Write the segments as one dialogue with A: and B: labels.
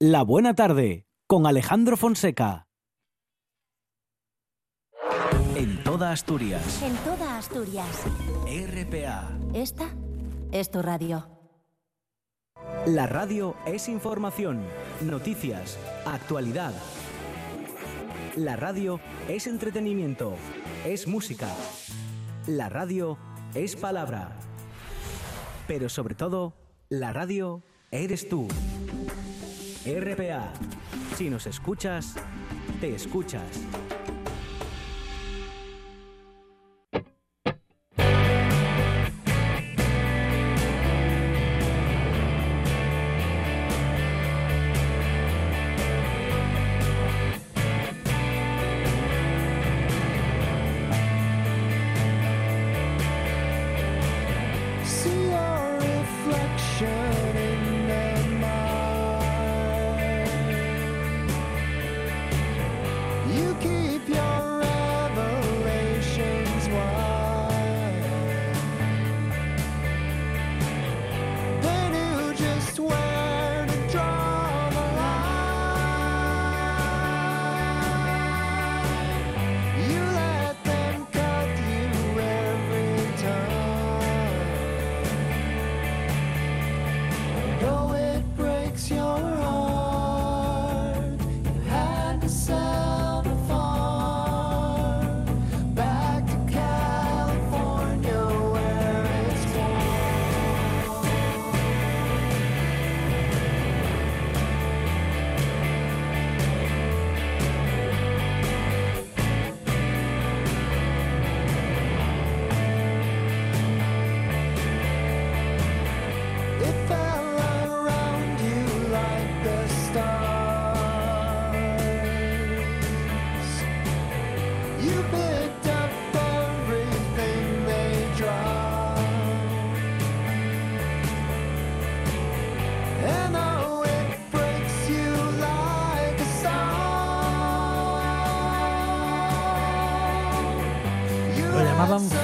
A: La Buena Tarde con Alejandro Fonseca. En toda Asturias.
B: En toda Asturias.
A: RPA.
B: Esta es tu radio.
A: La radio es información, noticias, actualidad. La radio es entretenimiento, es música. La radio es palabra. Pero sobre todo, la radio eres tú. RPA. Si nos escuchas, te escuchas.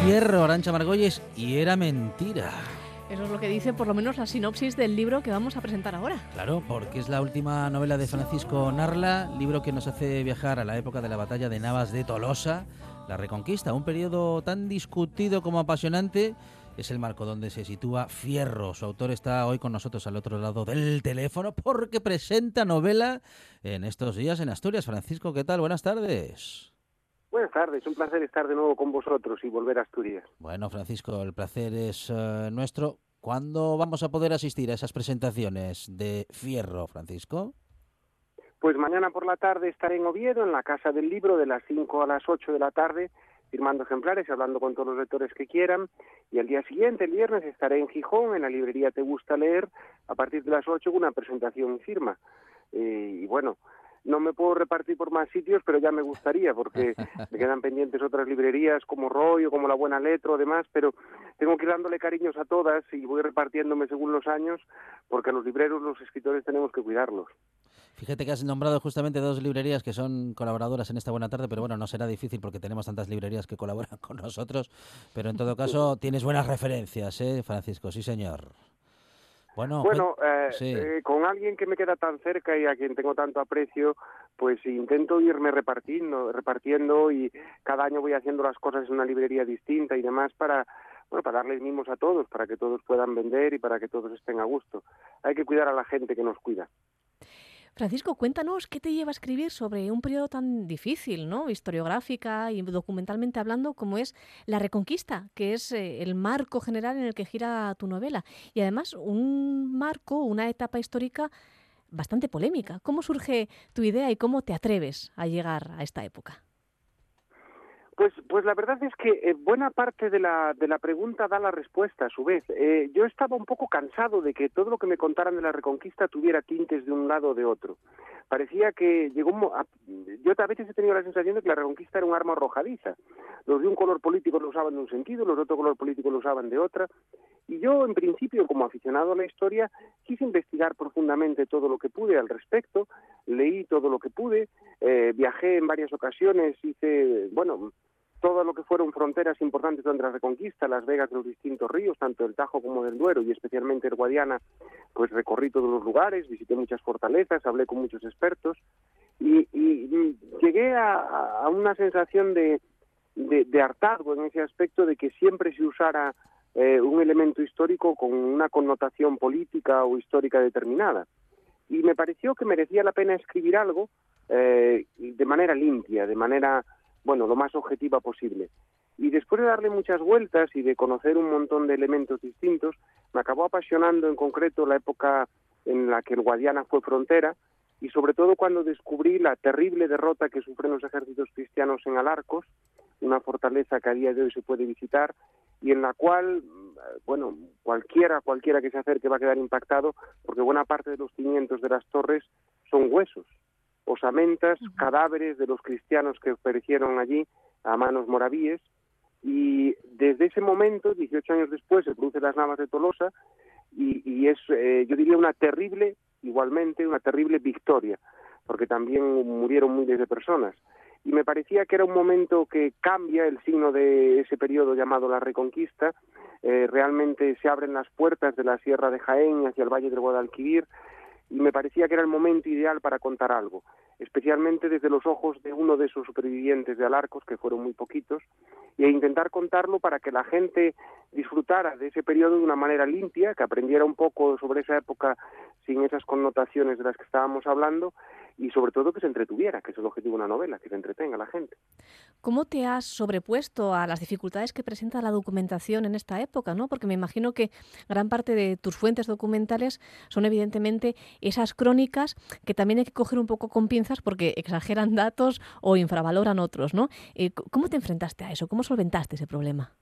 C: Fierro, Arancha Margolles, y era mentira.
D: Eso es lo que dice por lo menos la sinopsis del libro que vamos a presentar ahora.
C: Claro, porque es la última novela de Francisco Narla, libro que nos hace viajar a la época de la batalla de Navas de Tolosa, la Reconquista, un periodo tan discutido como apasionante. Es el marco donde se sitúa Fierro. Su autor está hoy con nosotros al otro lado del teléfono porque presenta novela en estos días en Asturias. Francisco, ¿qué tal? Buenas tardes.
E: Buenas tardes, un placer estar de nuevo con vosotros y volver a Asturias.
C: Bueno, Francisco, el placer es eh, nuestro. ¿Cuándo vamos a poder asistir a esas presentaciones de Fierro, Francisco?
E: Pues mañana por la tarde estaré en Oviedo, en la Casa del Libro, de las 5 a las 8 de la tarde, firmando ejemplares y hablando con todos los lectores que quieran. Y el día siguiente, el viernes, estaré en Gijón, en la librería Te Gusta Leer, a partir de las 8 con una presentación y firma. Eh, y bueno, no me puedo repartir por más sitios, pero ya me gustaría, porque me quedan pendientes otras librerías como Roy o como La Buena Letra o demás, pero tengo que ir dándole cariños a todas y voy repartiéndome según los años, porque a los libreros, los escritores tenemos que cuidarlos.
C: Fíjate que has nombrado justamente dos librerías que son colaboradoras en esta buena tarde, pero bueno, no será difícil porque tenemos tantas librerías que colaboran con nosotros, pero en todo caso tienes buenas referencias, ¿eh, Francisco? Sí, señor. Bueno,
E: Bueno, eh,
C: sí.
E: eh, con alguien que me queda tan cerca y a quien tengo tanto aprecio, pues intento irme repartiendo, repartiendo y cada año voy haciendo las cosas en una librería distinta y demás para, bueno, para darles mimos a todos, para que todos puedan vender y para que todos estén a gusto. Hay que cuidar a la gente que nos cuida.
D: Francisco, cuéntanos qué te lleva a escribir sobre un periodo tan difícil, ¿no? Historiográfica y documentalmente hablando, como es la Reconquista, que es eh, el marco general en el que gira tu novela. Y además un marco, una etapa histórica bastante polémica. ¿Cómo surge tu idea y cómo te atreves a llegar a esta época?
E: Pues, pues la verdad es que eh, buena parte de la, de la pregunta da la respuesta a su vez. Eh, yo estaba un poco cansado de que todo lo que me contaran de la Reconquista tuviera tintes de un lado o de otro. Parecía que llegó a- yo a veces he tenido la sensación de que la Reconquista era un arma arrojadiza. Los de un color político lo usaban de un sentido, los de otro color político lo usaban de otra. Y yo, en principio, como aficionado a la historia, quise investigar profundamente todo lo que pude al respecto, leí todo lo que pude, eh, viajé en varias ocasiones, hice, bueno, todo lo que fueron fronteras importantes durante la Reconquista, las vegas de los distintos ríos, tanto del Tajo como del Duero y especialmente el Guadiana, pues recorrí todos los lugares, visité muchas fortalezas, hablé con muchos expertos y, llegué a, una sensación de, hartazgo en ese aspecto de que siempre se usara eh, un elemento histórico con una connotación política o histórica determinada. Y me pareció que merecía la pena escribir algo eh, de manera limpia, de manera bueno, lo más objetiva posible. Y después de darle muchas vueltas y de conocer un montón de elementos distintos, me acabó apasionando en concreto la época en la que el Guadiana fue frontera y sobre todo cuando descubrí la terrible derrota que sufren los ejércitos cristianos en Alarcos, una fortaleza que a día de hoy se puede visitar y en la cual, bueno, cualquiera, cualquiera que se acerque va a quedar impactado porque buena parte de los cimientos de las torres son huesos, osamentas, cadáveres de los cristianos que perecieron allí a manos moravíes. Y desde ese momento, 18 años después, se producen las Navas de Tolosa y, y es, eh, yo diría, una terrible, igualmente, una terrible victoria, porque también murieron miles de personas. Y me parecía que era un momento que cambia el signo de ese periodo llamado la Reconquista. Eh, realmente se abren las puertas de la Sierra de Jaén hacia el Valle del Guadalquivir y me parecía que era el momento ideal para contar algo, especialmente desde los ojos de uno de esos supervivientes de Alarcos, que fueron muy poquitos, a intentar contarlo para que la gente disfrutara de ese periodo de una manera limpia, que aprendiera un poco sobre esa época sin esas connotaciones de las que estábamos hablando y sobre todo que se entretuviera, que es el objetivo de una novela, que se entretenga a la gente.
D: ¿Cómo te has sobrepuesto a las dificultades que presenta la documentación en esta época? ¿no? Porque me imagino que gran parte de tus fuentes documentales son evidentemente esas crónicas que también hay que coger un poco con pinzas porque exageran datos o infravaloran otros. ¿no? Eh, ¿Cómo te enfrentaste a eso? ¿Cómo solventaste ese problema?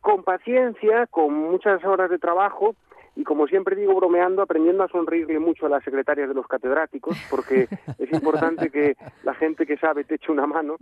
E: Con paciencia, con muchas horas de trabajo y como siempre digo bromeando, aprendiendo a sonreírle mucho a las secretarias de los catedráticos, porque es importante que la gente que sabe te eche una mano.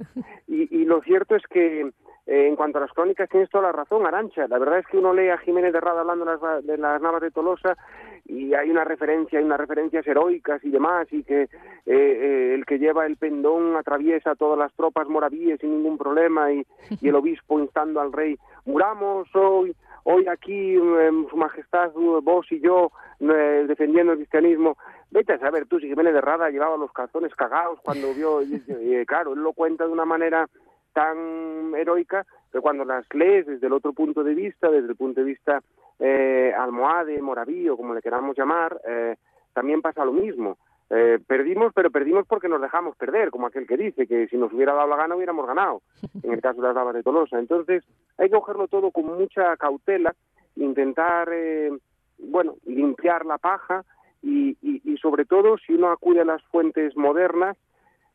E: Y, y lo cierto es que eh, en cuanto a las crónicas tienes toda la razón, Arancha. La verdad es que uno lee a Jiménez de Rada hablando de las, de las Navas de Tolosa y hay una referencia, hay unas referencias heroicas y demás, y que eh, eh, el que lleva el pendón atraviesa todas las tropas moravíes sin ningún problema, y, y el obispo instando al rey, muramos hoy hoy aquí eh, Su Majestad, vos y yo, eh, defendiendo el cristianismo. Vete a saber tú si Jiménez de Rada llevaba los calzones cagados cuando vio, y, y, claro, él lo cuenta de una manera tan heroica, pero cuando las lees desde el otro punto de vista, desde el punto de vista eh, almohade, moravío, como le queramos llamar, eh, también pasa lo mismo. Eh, perdimos, pero perdimos porque nos dejamos perder, como aquel que dice que si nos hubiera dado la gana hubiéramos ganado, en el caso de las lavas de Tolosa. Entonces, hay que cogerlo todo con mucha cautela, intentar, eh, bueno, limpiar la paja y, y, y, sobre todo, si uno acude a las fuentes modernas,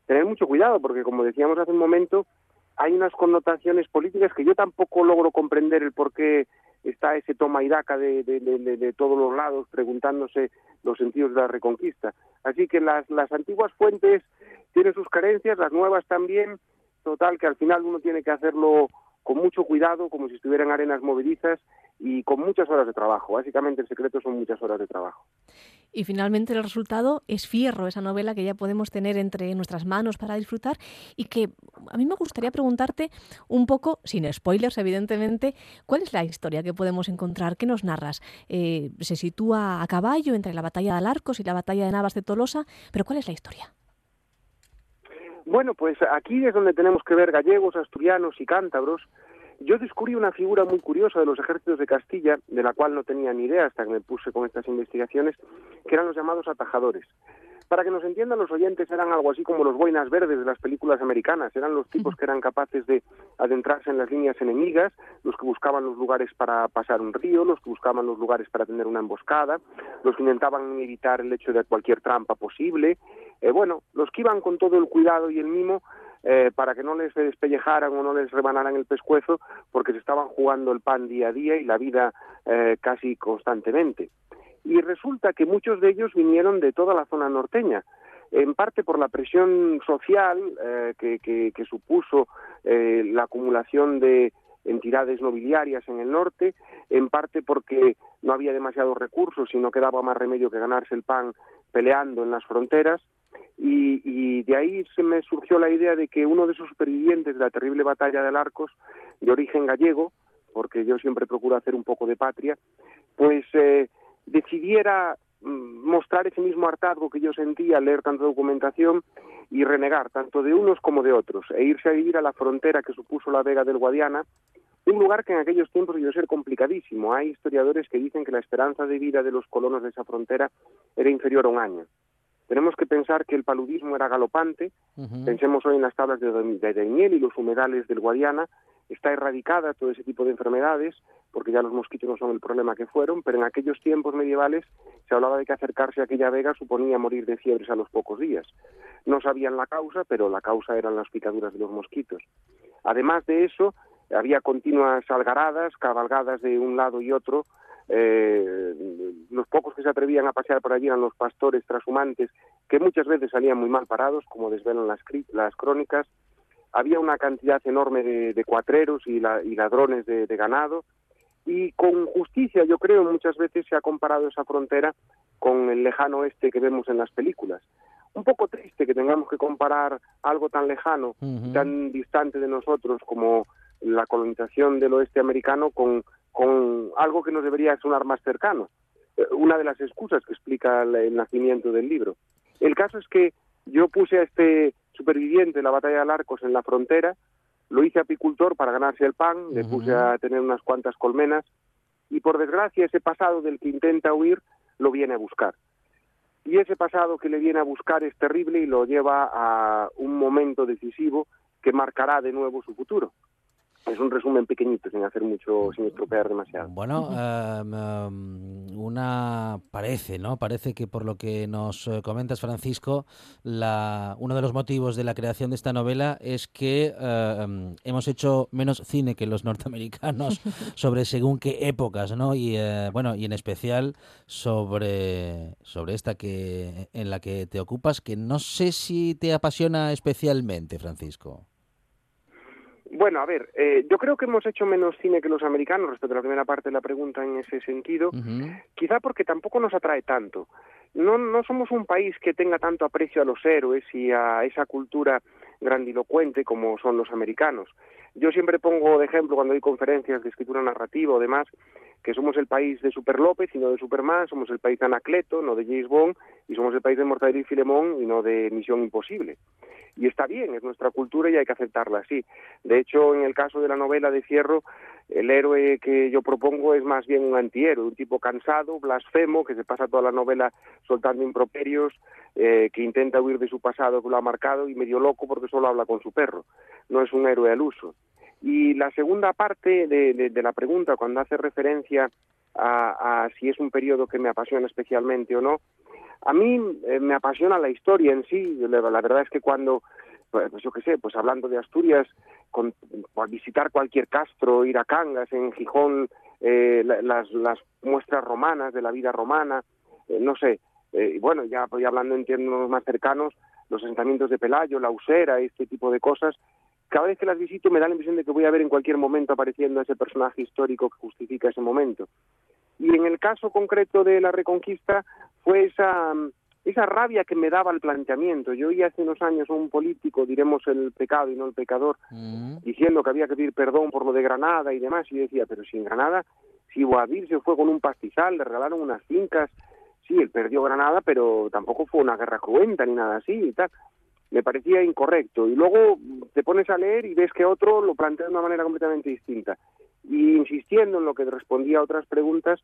E: tener mucho cuidado, porque como decíamos hace un momento, hay unas connotaciones políticas que yo tampoco logro comprender el por qué está ese toma y daca de, de, de, de, todos los lados preguntándose los sentidos de la reconquista. Así que las, las antiguas fuentes tienen sus carencias, las nuevas también, total que al final uno tiene que hacerlo con mucho cuidado, como si estuvieran arenas movedizas y con muchas horas de trabajo. Básicamente el secreto son muchas horas de trabajo.
D: Y finalmente el resultado es Fierro, esa novela que ya podemos tener entre nuestras manos para disfrutar y que a mí me gustaría preguntarte un poco, sin spoilers evidentemente, ¿cuál es la historia que podemos encontrar? ¿Qué nos narras? Eh, se sitúa a caballo entre la batalla de Alarcos y la batalla de Navas de Tolosa, pero ¿cuál es la historia?
E: Bueno, pues aquí es donde tenemos que ver gallegos, asturianos y cántabros. Yo descubrí una figura muy curiosa de los ejércitos de Castilla, de la cual no tenía ni idea hasta que me puse con estas investigaciones, que eran los llamados atajadores. Para que nos entiendan los oyentes, eran algo así como los boinas verdes de las películas americanas, eran los tipos que eran capaces de adentrarse en las líneas enemigas, los que buscaban los lugares para pasar un río, los que buscaban los lugares para tener una emboscada, los que intentaban evitar el hecho de cualquier trampa posible, eh, bueno, los que iban con todo el cuidado y el mimo eh, para que no les despellejaran o no les rebanaran el pescuezo, porque se estaban jugando el pan día a día y la vida eh, casi constantemente. Y resulta que muchos de ellos vinieron de toda la zona norteña, en parte por la presión social eh, que, que, que, supuso la acumulación de entidades nobiliarias en el norte, en parte porque no había demasiados recursos y no quedaba más remedio que ganarse el pan peleando en las fronteras, Y, y, de ahí se me surgió la idea de que uno de esos supervivientes de la terrible batalla de Arcos, de origen gallego, porque yo siempre procuro hacer un poco de patria, pues eh, decidiera mm, mostrar ese mismo hartazgo que yo sentía al leer tanta documentación y renegar tanto de unos como de otros e irse a vivir a la frontera que supuso la Vega del Guadiana, un lugar que en aquellos tiempos debió ser complicadísimo. Hay historiadores que dicen que la esperanza de vida de los colonos de esa frontera era inferior a un año. Tenemos que pensar que el paludismo era galopante, pensemos hoy en las tablas de, de Daimiel y los humedales del Guadiana, está erradicada todo ese tipo de enfermedades, porque ya los mosquitos no son el problema que fueron, pero en aquellos tiempos medievales se hablaba de que acercarse a aquella vega suponía morir de fiebres a los pocos días. No sabían la causa, pero la causa eran las picaduras de los mosquitos. Además de eso, había continuas algaradas, cabalgadas de un lado y otro, eh, los pocos que se atrevían a pasear por allí eran los pastores trashumantes, que muchas veces salían muy mal parados, como desvelan las, las crónicas. Había una cantidad enorme de, de cuatreros y, la- y ladrones de, de ganado. Y con justicia, yo creo, muchas veces se ha comparado esa frontera con el lejano oeste que vemos en las películas. Un poco triste que tengamos que comparar algo tan lejano, tan distante de nosotros como la colonización del oeste americano con, con algo que nos debería sonar más cercano. Eh, Una de las excusas que explica el, nacimiento del libro. El caso es que yo puse a este superviviente de la batalla de Arcos en la frontera, lo hice apicultor para ganarse el pan, le puse a tener unas cuantas colmenas y por desgracia ese pasado del que intenta huir lo viene a buscar. Y ese pasado que le viene a buscar es terrible y lo lleva a un momento decisivo que marcará de nuevo su futuro. Es un resumen pequeñito, sin hacer mucho, sin estropear demasiado.
C: Bueno, em, em, una parece, ¿no? Parece que por lo que nos eh, comentas, Francisco, la, uno de los motivos de la creación de esta novela es que eh, em, hemos hecho menos cine que los norteamericanos sobre según qué épocas, ¿no? Y eh, bueno, y en especial sobre sobre esta que en la que te ocupas, que no sé si te apasiona especialmente, Francisco.
E: Bueno, a ver, eh, yo creo que hemos hecho menos cine que los americanos respecto a la primera parte de la pregunta en ese sentido, quizá porque tampoco nos atrae tanto. No, no somos un país que tenga tanto aprecio a los héroes y a esa cultura grandilocuente como son los americanos. Yo siempre pongo de ejemplo cuando doy conferencias de escritura narrativa o demás que somos el país de Super López y no de Superman, somos el país de Anacleto, no de James Bond, y somos el país de Mortadelo y Filemón y no de Misión Imposible. Y está bien, es nuestra cultura y hay que aceptarla así. De hecho, en el caso de la novela de Fierro, el héroe que yo propongo es más bien un antihéroe, un tipo cansado, blasfemo, que se pasa toda la novela soltando improperios, eh, que intenta huir de su pasado que lo ha marcado y medio loco porque solo habla con su perro. No es un héroe al uso. Y la segunda parte de, de- la pregunta, cuando hace referencia a, a si es un periodo que me apasiona especialmente o no, a mí eh, me apasiona la historia en sí. La, verdad es que cuando, pues pues yo qué sé, pues hablando de Asturias, con, por visitar cualquier castro, ir a Cangas, en Gijón, eh, la- las, muestras romanas de la vida romana, eh, no sé, eh, bueno, ya voy hablando en términos más cercanos, los asentamientos de Pelayo, la Usera, este tipo de cosas, cada vez que las visito me da la impresión de que voy a ver en cualquier momento apareciendo ese personaje histórico que justifica ese momento. Y en el caso concreto de la Reconquista fue esa, mm, esa rabia que me daba el planteamiento. Yo oí hace unos años a un político, diremos el pecado y no el pecador,
C: Mm.
E: diciendo que había que pedir perdón por lo de Granada y demás, y yo decía, pero si en Granada, si Boabdil se fue con un pastizal, le regalaron unas fincas, sí, él perdió Granada, pero tampoco fue una guerra cruenta ni nada así y tal. Me parecía incorrecto. Y luego te pones a leer y ves que otro lo plantea de una manera completamente distinta. Y insistiendo en lo que respondía a otras preguntas,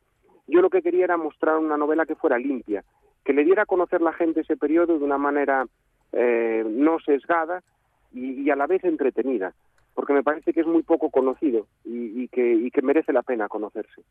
E: yo lo que quería era mostrar una novela que fuera limpia, que le diera a conocer la gente ese periodo de una manera eh, no sesgada y, a la vez entretenida, porque me parece que es muy poco conocido y que, y que merece la pena conocerse.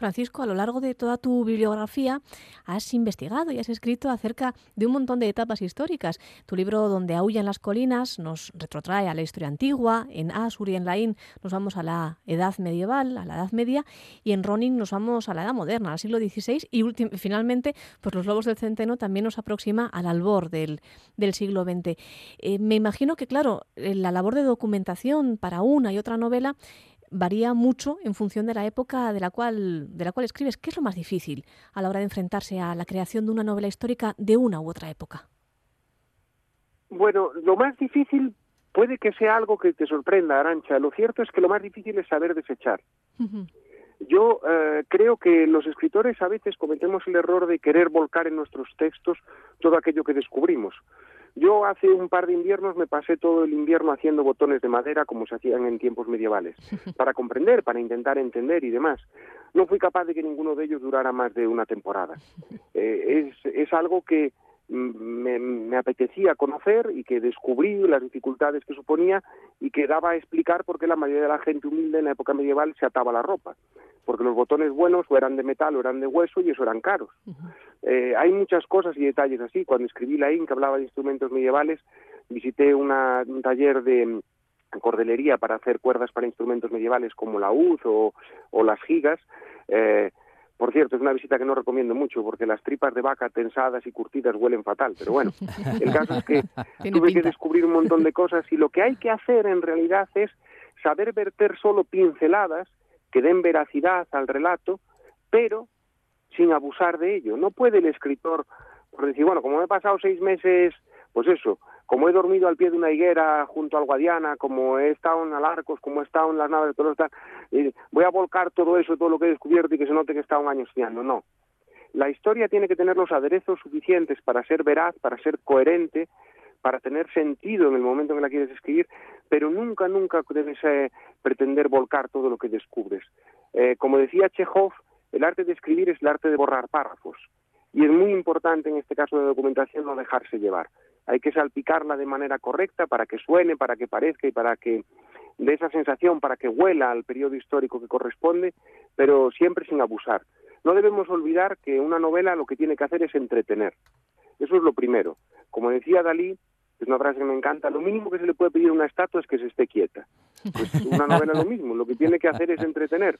D: Francisco, a lo largo de toda tu bibliografía has investigado y has escrito acerca de un montón de etapas históricas. Tu libro Donde aullan las colinas nos retrotrae a la historia antigua, en Asur y en Laín nos vamos a la Edad medieval, a la Edad Media, y en Ronin nos vamos a la Edad Moderna, al siglo XVI, y finalmente pues los Lobos del Centeno también nos aproxima al albor del, del siglo XX. Eh, me imagino que, claro, eh, la labor de documentación para una y otra novela varía mucho en función de la época de la cual de la cual escribes. ¿Qué es lo más difícil a la hora de enfrentarse a la creación de una novela histórica de una u otra época?
E: Bueno, lo más difícil puede que sea algo que te sorprenda, Arancha. Lo cierto es que lo más difícil es saber desechar. Yo eh, creo que los escritores a veces cometemos el error de querer volcar en nuestros textos todo aquello que descubrimos. Yo hace un par de inviernos me pasé todo el invierno haciendo botones de madera como se hacían en tiempos medievales, para comprender, para intentar entender y demás. No fui capaz de que ninguno de ellos durara más de una temporada. Eh, es, es algo que me, me apetecía conocer y que descubrí las dificultades que suponía y que daba a explicar por qué la mayoría de la gente humilde en la época medieval se ataba la ropa. Porque los botones buenos o eran de metal o eran de hueso y eso eran caros. Eh, hay muchas cosas y detalles así. Cuando escribí la IN, que hablaba de instrumentos medievales, visité una- un taller de mm, cordelería para hacer cuerdas para instrumentos medievales como la uz o, o las gigas. Eh, por cierto, es una visita que no recomiendo mucho porque las tripas de vaca tensadas y curtidas huelen fatal. Pero bueno, el caso es que tuve que descubrir un montón de cosas y lo que hay que hacer en realidad es saber verter solo pinceladas que den veracidad al relato, pero sin abusar de ello. No puede el escritor por decir, bueno, como me he pasado seis meses, pues eso, como he dormido al pie de una higuera junto al Guadiana, como he estado en Alarcos, como he estado en las naves de Tolosa, voy a volcar todo eso, todo lo que he descubierto y que se note que he estado un año estudiando. No. La historia tiene que tener los aderezos suficientes para ser veraz, para ser coherente, para tener sentido en el momento en que la quieres escribir, pero nunca, nunca debes eh, pretender volcar todo lo que descubres. Eh, como decía Chekhov, el arte de escribir es el arte de borrar párrafos. Y es muy importante en este caso de documentación no dejarse llevar. Hay que salpicarla de manera correcta para que suene, para que parezca y para que dé esa sensación, para que huela al periodo histórico que corresponde, pero siempre sin abusar. No debemos olvidar que una novela lo que tiene que hacer es entretener. Eso es lo primero. Como decía Dalí, es una frase que me encanta, lo mínimo que se le puede pedir a una estatua es que se esté quieta. Pues una novela lo mismo, lo que tiene que hacer es entretener.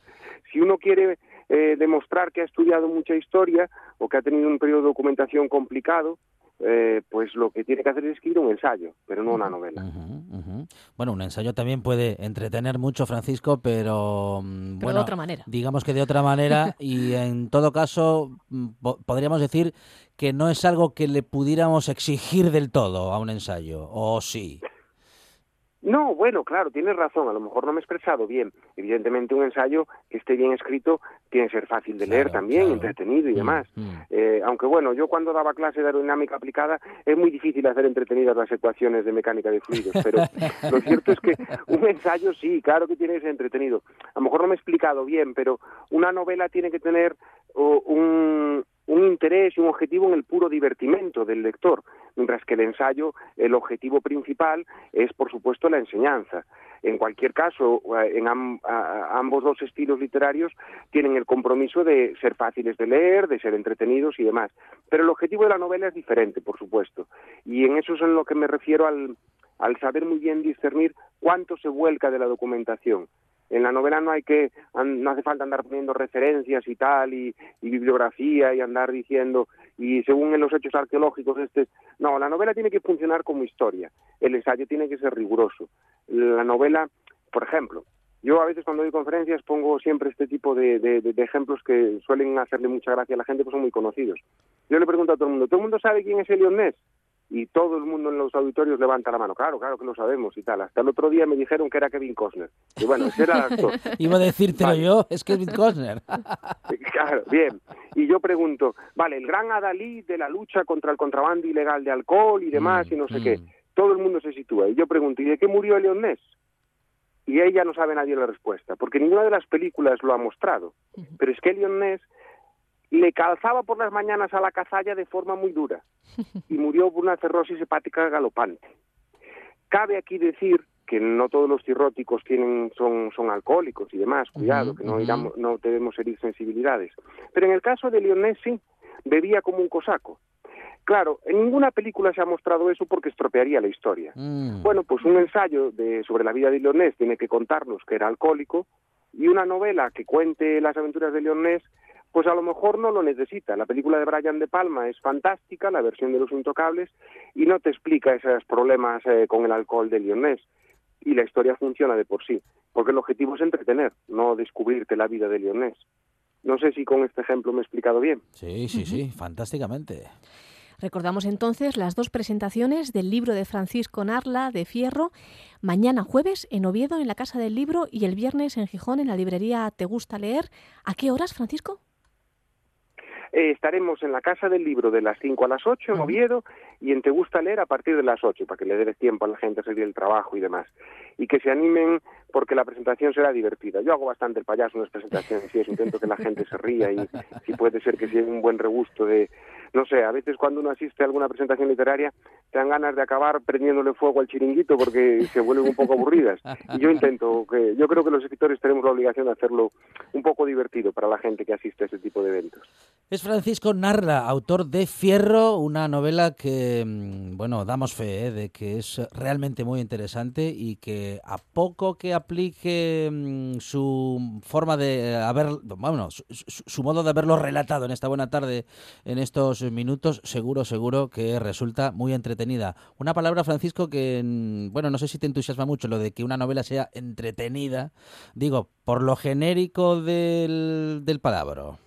E: Si uno quiere eh, demostrar que ha estudiado mucha historia o que ha tenido un periodo de documentación complicado, eh, pues lo que tiene que hacer es escribir un ensayo, pero no una novela.
C: Bueno, un ensayo también puede entretener mucho, Francisco, pero, mm,
D: Pero
C: bueno,
D: de otra manera.
C: digamos que de otra manera y en todo caso mm, po- podríamos decir que no es algo que le pudiéramos exigir del todo a un ensayo, o sí.
E: No, bueno, claro, tienes razón, a lo mejor no me he expresado bien. Evidentemente un ensayo que esté bien escrito tiene que ser fácil de leer
C: Claro,
E: también,
C: claro.
E: entretenido y
C: Mm,
E: demás.
C: mm.
E: Eh, aunque bueno, yo cuando daba clase de aerodinámica aplicada es muy difícil hacer entretenidas las ecuaciones de mecánica de fluidos, pero lo cierto es que un ensayo sí, claro que tiene que ser entretenido. A lo mejor no me he explicado bien, pero una novela tiene que tener oh, un, un interés y un objetivo en el puro divertimento del lector, mientras que el ensayo, el objetivo principal es, por supuesto, la enseñanza. En cualquier caso, eh, en ambos dos estilos literarios tienen el compromiso de ser fáciles de leer, de ser entretenidos y demás. Pero el objetivo de la novela es diferente, por supuesto. Y en eso es en lo que me refiero al saber muy bien discernir cuánto se vuelca de la documentación. En la novela no hay que, no hace falta andar poniendo referencias y tal, y, bibliografía, y andar diciendo, y según en los hechos arqueológicos, este, no, la novela tiene que funcionar como historia, el ensayo tiene que ser riguroso. La novela, por ejemplo, yo a veces cuando doy conferencias pongo siempre este tipo de, de- ejemplos que suelen hacerle mucha gracia a la gente, pues son muy conocidos. Yo le pregunto a todo el mundo, ¿todo el mundo sabe quién es Elion Ness? Y todo el mundo en los auditorios levanta la mano. Claro, claro que lo sabemos y tal. Hasta el otro día me dijeron que era Kevin Costner. Y bueno, ese era el actor.
C: Iba a decírtelo
E: Vale.
C: yo, es Kevin Costner.
E: Claro, bien. Y yo pregunto, vale, el gran adalid de la lucha contra el contrabando ilegal de alcohol y demás
C: Mm,
E: y no sé
C: mm.
E: qué. Todo el mundo se sitúa. Y yo pregunto, ¿y de qué murió Leon Ness? Y ella no sabe nadie la respuesta, porque ninguna de las películas lo ha mostrado. Pero es que Leon Ness le calzaba por las mañanas a la cazalla de forma muy dura y murió por una cirrosis hepática galopante. Cabe aquí decir que no todos los cirróticos tienen son, son alcohólicos y demás, cuidado, que no, iramos- no debemos herir sensibilidades. Pero en el caso de Leonés sí, bebía como un cosaco. Claro, en ninguna película se ha mostrado eso porque estropearía la historia.
C: Mm.
E: Bueno, pues un ensayo de, sobre la vida de Leonés tiene que contarnos que era alcohólico y una novela que cuente las aventuras de Leonés, pues a lo mejor no lo necesita. La película de Brian De Palma es fantástica, la versión de Los Intocables, y no te explica esos problemas eh, con el alcohol de Leonés. Y la historia funciona de por sí, porque el objetivo es entretener, no descubrirte la vida de Leonés. No sé si con este ejemplo me he explicado bien.
C: Sí, sí, sí, fantásticamente.
D: Recordamos entonces las dos presentaciones del libro de Francisco Narla de Fierro, mañana jueves en Oviedo en la Casa del Libro y el viernes en Gijón en la librería Te Gusta Leer. ¿A qué horas, Francisco?
E: Eh, estaremos en la Casa del Libro de las 5 a las 8 en Oviedo y en Te Gusta Leer a partir de las 8 para que le dé tiempo a la gente a seguir el trabajo y demás. Y que se animen porque la presentación será divertida. Yo hago bastante el payaso en las presentaciones y eso, intento que la gente se ría y si puede ser que sea un buen regusto de, no sé, a veces cuando uno asiste a alguna presentación literaria te dan ganas de acabar prendiéndole fuego al chiringuito porque se vuelven un poco aburridas. Y yo intento, que yo creo que los escritores tenemos la obligación de hacerlo un poco divertido para la gente que asiste a ese tipo de eventos.
C: Es Francisco Narla, autor de Fierro, una novela que, mm, bueno, damos fe ¿eh? de que es realmente muy interesante y que a poco que aplique mm, su forma de haber, bueno, su, su- su modo de haberlo relatado en esta buena tarde, en estos minutos, seguro, seguro que resulta muy entretenida. Una palabra, Francisco, que, mm, bueno, no sé si te entusiasma mucho lo de que una novela sea entretenida, digo, por lo genérico del, del palabra.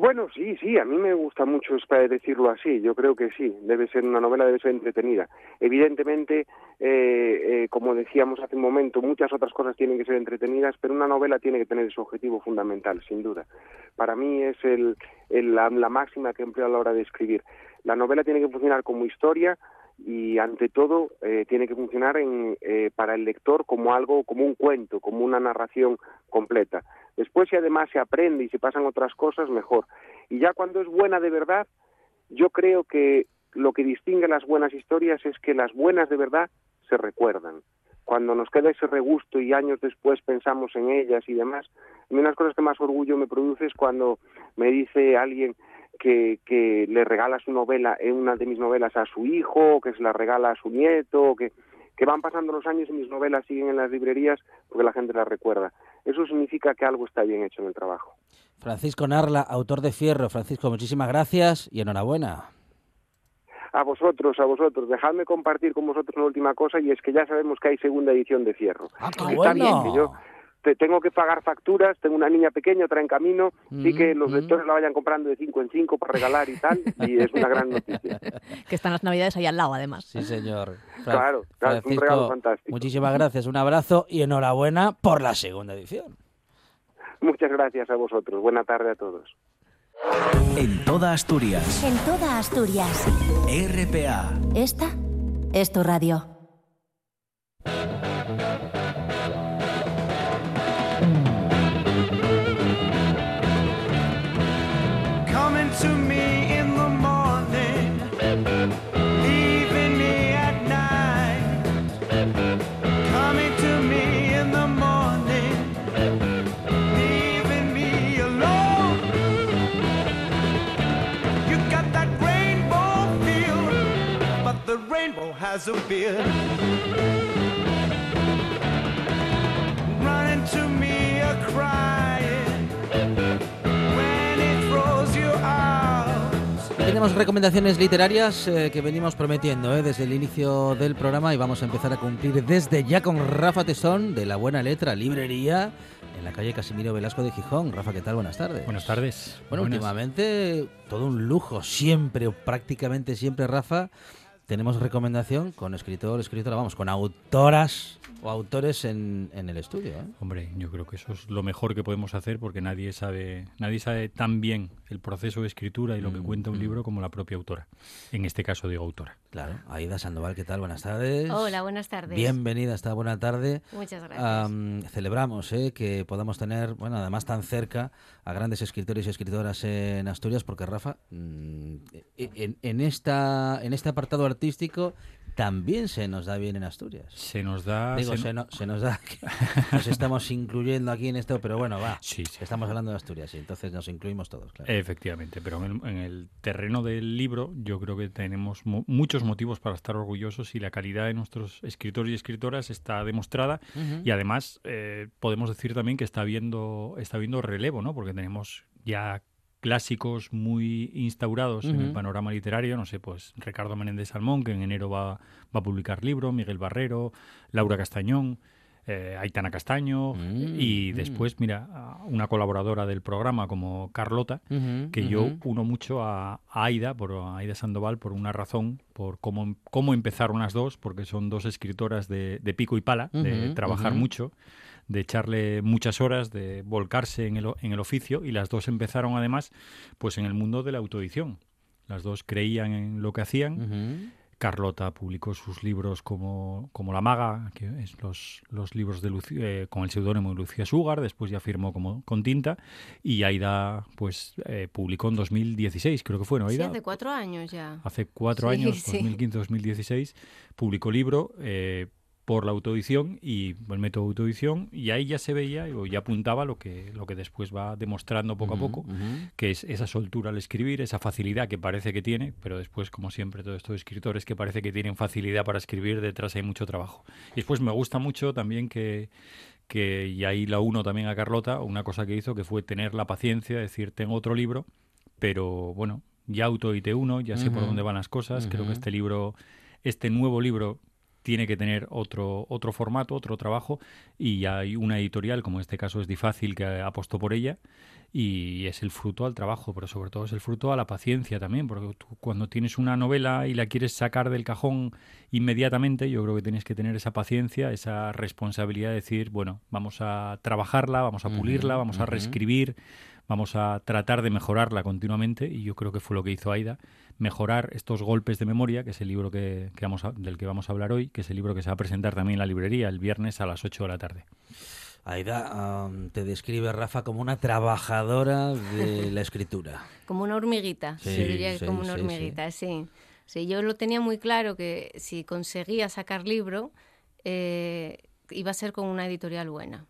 E: Bueno, sí, sí, a mí me gusta mucho decirlo así. Yo creo que sí, debe ser una novela, debe ser entretenida. Evidentemente, eh, eh, como decíamos hace un momento, muchas otras cosas tienen que ser entretenidas, pero una novela tiene que tener su objetivo fundamental, sin duda. Para mí es el, el- la, la máxima que empleo a la hora de escribir. La novela tiene que funcionar como historia y ante todo eh, tiene que funcionar en, eh, para el lector como algo, como un cuento, como una narración completa. Después, si además se aprende y se pasan otras cosas, mejor. Y ya cuando es buena de verdad, yo creo que lo que distingue las buenas historias es que las buenas de verdad se recuerdan. Cuando nos queda ese regusto y años después pensamos en ellas y demás, una de las cosas que más orgullo me produce es cuando me dice alguien que, que le regala su novela, en una de mis novelas a su hijo, que se la regala a su nieto, que, que van pasando los años y mis novelas siguen en las librerías porque la gente las recuerda. Eso significa que algo está bien hecho en el trabajo.
C: Francisco Narla, autor de Fierro. Francisco, muchísimas gracias y enhorabuena.
E: A vosotros, a vosotros, dejadme compartir con vosotros una última cosa y es que ya sabemos que hay segunda edición de Fierro.
C: ¡Ah, qué bueno!
E: bien que yo te- tengo que pagar facturas, tengo una niña pequeña, otra en camino, sí que los
C: Mm,
E: lectores la vayan comprando de cinco en cinco para regalar y tal, y es una gran noticia.
D: Que están las navidades ahí al lado, además.
C: Sí, señor.
E: Claro, claro, es un regalo fantástico.
C: Muchísimas gracias, un abrazo y enhorabuena por la segunda edición.
E: Muchas gracias a vosotros. Buena tarde a todos.
A: En toda Asturias.
B: En toda Asturias.
A: RPA.
B: Esta es tu radio.
F: Has a. Running to me a crying when it throws you out.
C: Tenemos recomendaciones literarias eh, que venimos prometiendo eh, desde el inicio del programa y vamos a empezar a cumplir desde ya con Rafa Tesón de La Buena Letra Librería en la calle Casimiro Velasco de Gijón. Rafa, ¿qué tal? Buenas tardes.
G: Buenas tardes.
C: Bueno,
G: Buenas.
C: últimamente todo un lujo, siempre o prácticamente siempre, Rafa. Tenemos recomendación con escritor, escritora, vamos, con autoras o autores en, en el estudio. ¿eh?
G: Hombre, yo creo que eso es lo mejor que podemos hacer porque nadie sabe, nadie sabe tan bien el proceso de escritura y lo que
C: Mm,
G: cuenta un
C: mm.
G: libro como la propia autora. En este caso digo autora.
C: Claro, Aida Sandoval, ¿qué tal? Buenas tardes.
H: Hola, buenas tardes.
C: Bienvenida a esta buena tarde.
H: Muchas gracias.
C: Am, celebramos eh, que podamos tener, bueno, además tan cerca a grandes escritores y escritoras en Asturias, porque Rafa, mm, e- en, en esta, en este apartado artístico también se nos da bien en Asturias.
G: Se nos da...
C: Digo,
G: se-
C: se, no- se nos da que nos estamos incluyendo aquí en esto, pero bueno, va.
G: Sí, sí.
C: Estamos hablando de Asturias y entonces nos incluimos todos, claro.
G: Efectivamente, pero en el, en el terreno del libro yo creo que tenemos mu- muchos motivos para estar orgullosos y la calidad de nuestros escritores y escritoras está demostrada y además eh, podemos decir también que está habiendo, está habiendo relevo, ¿no? Porque tenemos ya clásicos muy instaurados en el panorama literario, no sé, pues Ricardo Menéndez Salmón, que en enero va, va a publicar libro, Miguel Barrero, Laura Castañón, eh, Aitana Castaño
C: Mm,
G: y
C: mm.
G: después, mira, una colaboradora del programa como Carlota, que yo uno mucho a, a Aida, por a Aida Sandoval, por una razón, por cómo, cómo empezaron las dos, porque son dos escritoras de, de pico y pala, de trabajar mucho, de echarle muchas horas, de volcarse en el, o- en el oficio, y las dos empezaron además pues en el mundo de la autoedición. Las dos creían en lo que hacían. Carlota publicó sus libros como, como La Maga, que es los, los libros de Luci- eh, con el seudónimo de Lucía Sugar, después ya firmó como con tinta, y Aida pues eh, publicó en 2016, creo que fue, ¿no,
H: Sí, hace cuatro años ya.
G: Hace cuatro
H: Sí,
G: años,
H: sí.
G: 2015-2016, publicó libro eh, por la autoedición y el método de autoedición, y ahí ya se veía o ya apuntaba lo que, lo que después va demostrando poco a poco, que es esa soltura al escribir, esa facilidad que parece que tiene, pero después, como siempre, todos estos escritores que parece que tienen facilidad para escribir, detrás hay mucho trabajo. Y después me gusta mucho también que, que y ahí la uno también a Carlota, una cosa que hizo que fue tener la paciencia, de decir, tengo otro libro, pero bueno, ya autoedité uno, ya sé por dónde van las cosas, creo que este libro, este nuevo libro tiene que tener otro, otro formato, otro trabajo, y hay una editorial, como en este caso es Difácil, que apostó por ella, y es el fruto al trabajo, pero sobre todo es el fruto a la paciencia también, porque tú cuando tienes una novela y la quieres sacar del cajón inmediatamente, yo creo que tienes que tener esa paciencia, esa responsabilidad de decir, bueno, vamos a trabajarla, vamos a pulirla, vamos a reescribir, vamos a tratar de mejorarla continuamente, y yo creo que fue lo que hizo Aida, mejorar estos golpes de memoria, que es el libro que, que vamos a- del que vamos a hablar hoy, que es el libro que se va a presentar también en la librería el viernes a las 8 de la tarde.
C: Aida, te describe Rafa como una trabajadora de la escritura.
H: Como una hormiguita,
C: Sí,
H: yo diría
C: sí,
H: como una
C: sí,
H: hormiguita, sí. Sí, yo lo tenía muy claro que si conseguía sacar libro, eh, iba a ser con una editorial buena.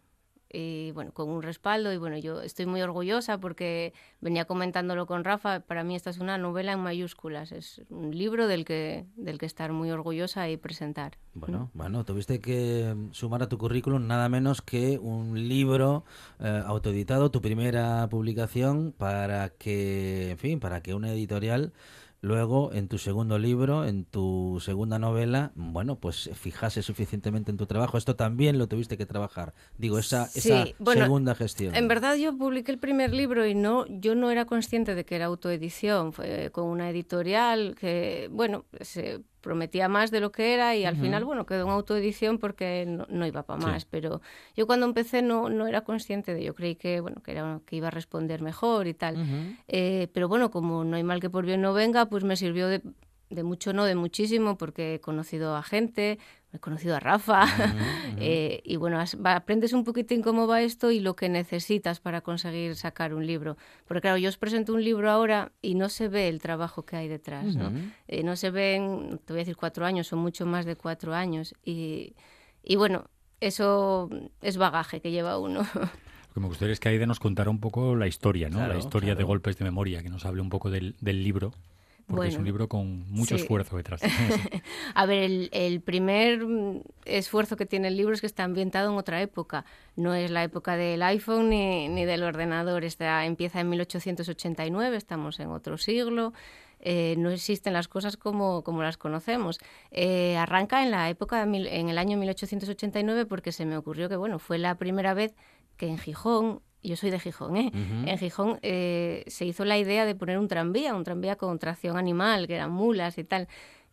H: Y bueno, con un respaldo. Y bueno, yo estoy muy orgullosa porque venía comentándolo con Rafa. Para mí esta es una novela en mayúsculas. Es un libro del que, del que estar muy orgullosa y presentar.
C: Bueno, bueno, tuviste que sumar a tu currículum nada menos que un libro eh, autoeditado, tu primera publicación, para que, en fin, para que una editorial luego en tu segundo libro, en tu segunda novela, bueno, pues fijase suficientemente en tu trabajo. Esto también lo tuviste que trabajar. Digo, esa, esa
H: Sí, bueno,
C: segunda gestión.
H: En verdad yo publiqué el primer libro y no, yo no era consciente de que era autoedición, fue con una editorial que, bueno, se prometía más de lo que era y al
C: Ujú.
H: final, bueno, quedó en autoedición porque no, no iba para
C: Sí.
H: más, pero yo cuando empecé no, no era consciente de ello, creí que, bueno, que, era, que iba a responder mejor y tal.
C: Ujú.
H: Eh, pero bueno, como no hay mal que por bien no venga, pues me sirvió de, de mucho, no de muchísimo, porque he conocido a gente, he conocido a Rafa, eh, y bueno, as- va- aprendes un poquitín cómo va esto y lo que necesitas para conseguir sacar un libro. Porque claro, yo os presento un libro ahora y no se ve el trabajo que hay detrás, ¿no? Eh, no se ven, te voy a decir cuatro años, son mucho más de cuatro años. Y, y bueno, eso es bagaje que lleva uno.
G: Lo que me gustaría es que Aida nos contara un poco la historia, ¿no?
C: Claro,
G: la historia de golpes de memoria, que nos hable un poco del, del libro, porque es un
H: Bueno,
G: libro con mucho
H: sí.
G: esfuerzo detrás.
H: A ver, el, el primer mm, esfuerzo que tiene el libro es que está ambientado en otra época. No es la época del iPhone ni, ni del ordenador. Está, empieza en 1889, estamos en otro siglo. eh, no existen las cosas como, como las conocemos. Eh, arranca en la época, en el año 1889, porque se me ocurrió que, bueno, fue la primera vez que en Gijón, yo soy de Gijón, ¿eh? En Gijón eh, se hizo la idea de poner un tranvía, un tranvía con tracción animal, que eran mulas y tal.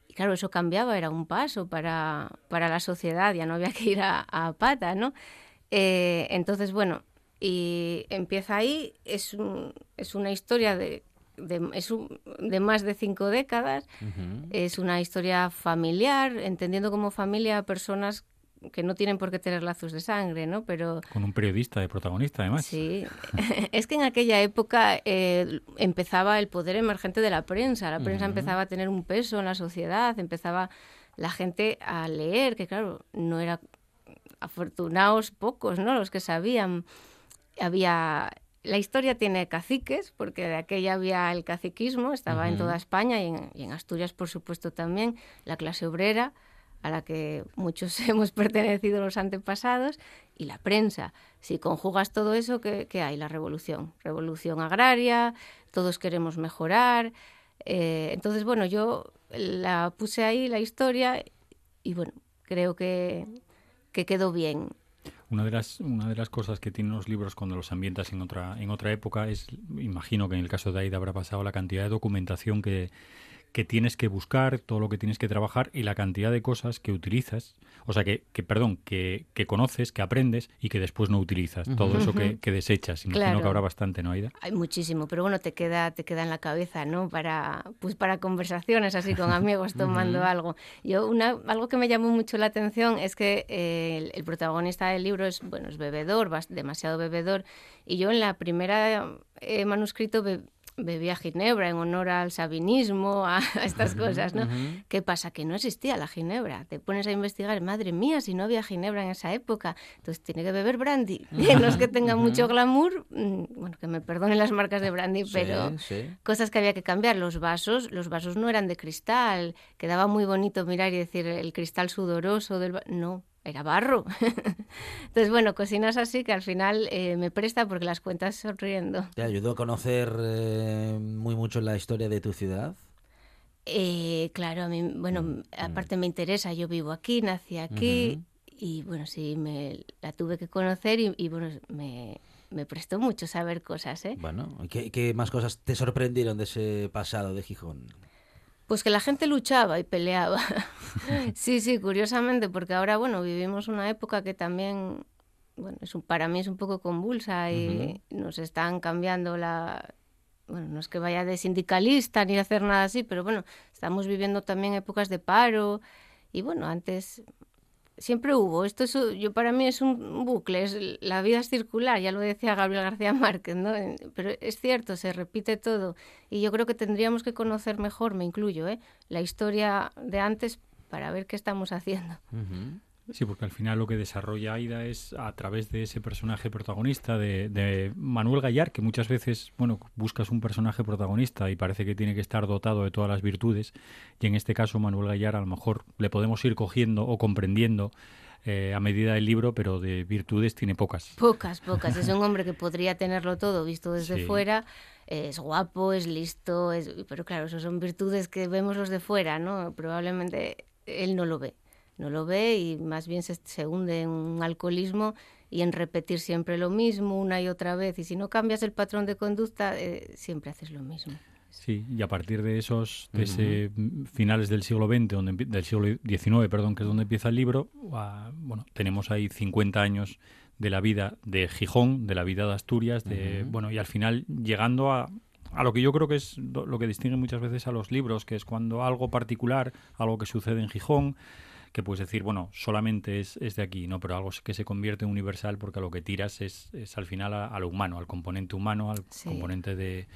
H: Y claro, eso cambiaba, era un paso para, para la sociedad, ya no había que ir a, a pata, ¿no? Eh, entonces, bueno, y empieza ahí, es, un- es una historia de, de, es un- de más de cinco décadas, es una historia familiar, entendiendo como familia a personas que no tienen por qué tener lazos de sangre, ¿no? Pero
G: con un periodista de protagonista, además.
H: Sí, es que en aquella época eh, empezaba el poder emergente de la prensa, la prensa
C: Ujú.
H: empezaba a tener un peso en la sociedad, empezaba la gente a leer, que claro, no era afortunados pocos, ¿no? Los que sabían. Había la historia tiene caciques, porque de aquella había el caciquismo, estaba en
C: Ujú.
H: toda España y en, y en Asturias, por supuesto, también, la clase obrera, a la que muchos hemos pertenecido los antepasados, y la prensa. Si conjugas todo eso, ¿qué, hay? La revolución. Revolución agraria, todos queremos mejorar. eh, entonces, bueno, yo la puse ahí, la historia, y bueno, creo que, que quedó bien.
G: Una de las una de las cosas que tienen los libros cuando los ambientas en otra en otra época es, imagino que en el caso de Aida habrá pasado la cantidad de documentación que que tienes que buscar, todo lo que tienes que trabajar y la cantidad de cosas que utilizas, o sea, que, que perdón, que, que conoces, que aprendes y que después no utilizas, todo eso que, que desechas. Imagino
H: Claro.
G: que habrá bastante, ¿no, Aida?
H: Hay muchísimo, pero bueno, te queda, te queda en la cabeza, ¿no? Para, pues para conversaciones así con amigos tomando algo. Yo una, algo que me llamó mucho la atención es que eh, el, el protagonista del libro es, bueno, es bebedor, demasiado bebedor, y yo en la primera eh, manuscrito bebía ginebra en honor al sabinismo, a, a estas cosas, ¿no? ¿Qué pasa? Que no existía la ginebra. Te pones a investigar, madre mía, si no había ginebra en esa época, entonces tiene que beber brandy. no es que tenga mucho glamour, mm, bueno, que me perdonen las marcas de brandy, pero
C: Sí,
H: cosas que había que cambiar. Los vasos, los vasos no eran de cristal, quedaba muy bonito mirar y decir el cristal sudoroso del no. Era barro. Entonces, bueno, cocinas así que al final eh, me presta porque las cuentas sonriendo.
C: ¿Te ayudó a conocer eh, muy mucho la historia de tu ciudad?
H: Eh, claro, a mí, bueno, aparte me interesa, yo vivo aquí, nací aquí y bueno, sí, me la tuve que conocer y, y, bueno, me, me prestó mucho saber cosas, ¿eh?
C: Bueno, ¿y qué, qué más cosas te sorprendieron de ese pasado de Gijón?
H: Pues que la gente luchaba y peleaba. sí, sí, curiosamente, porque ahora, bueno, vivimos una época que también, bueno, es un, para mí es un poco convulsa y nos están cambiando la... Bueno, no es que vaya de sindicalista ni hacer nada así, pero bueno, estamos viviendo también épocas de paro y bueno, antes siempre hubo. Esto es, yo para mí es un bucle, es, la vida circular, ya lo decía Gabriel García Márquez, ¿no? Pero es cierto, se repite todo. Y yo creo que tendríamos que conocer mejor, me incluyo, ¿eh? la historia de antes para ver qué estamos haciendo.
G: Sí, porque al final lo que desarrolla Aida es a través de ese personaje protagonista de, de Manuel Gallar, que muchas veces, bueno, buscas un personaje protagonista y parece que tiene que estar dotado de todas las virtudes, y en este caso Manuel Gallar a lo mejor le podemos ir cogiendo o comprendiendo eh, a medida del libro, pero de virtudes tiene pocas.
H: Pocas, pocas. Es un hombre que podría tenerlo todo visto desde
G: Sí.
H: fuera. Es guapo, es listo, es... pero claro, eso son virtudes que vemos los de fuera, ¿no? Probablemente él no lo ve. No lo ve y más bien se, se hunde en un alcoholismo y en repetir siempre lo mismo una y otra vez. Y si no cambias el patrón de conducta, eh, siempre haces lo mismo.
G: Sí, y a partir de esos, de ese finales del siglo XX, donde, del siglo XIX, perdón, que es donde empieza el libro, bueno, tenemos ahí 50 años de la vida de Gijón, de la vida de Asturias, de, bueno, y al final llegando a, a lo que yo creo que es lo que distingue muchas veces a los libros, que es cuando algo particular, algo que sucede en Gijón, que puedes decir, bueno, solamente es, es de aquí, ¿no? Pero algo que se convierte en universal porque a lo que tiras es, es al final a, a lo humano, al componente humano, al
H: Sí.
G: componente de,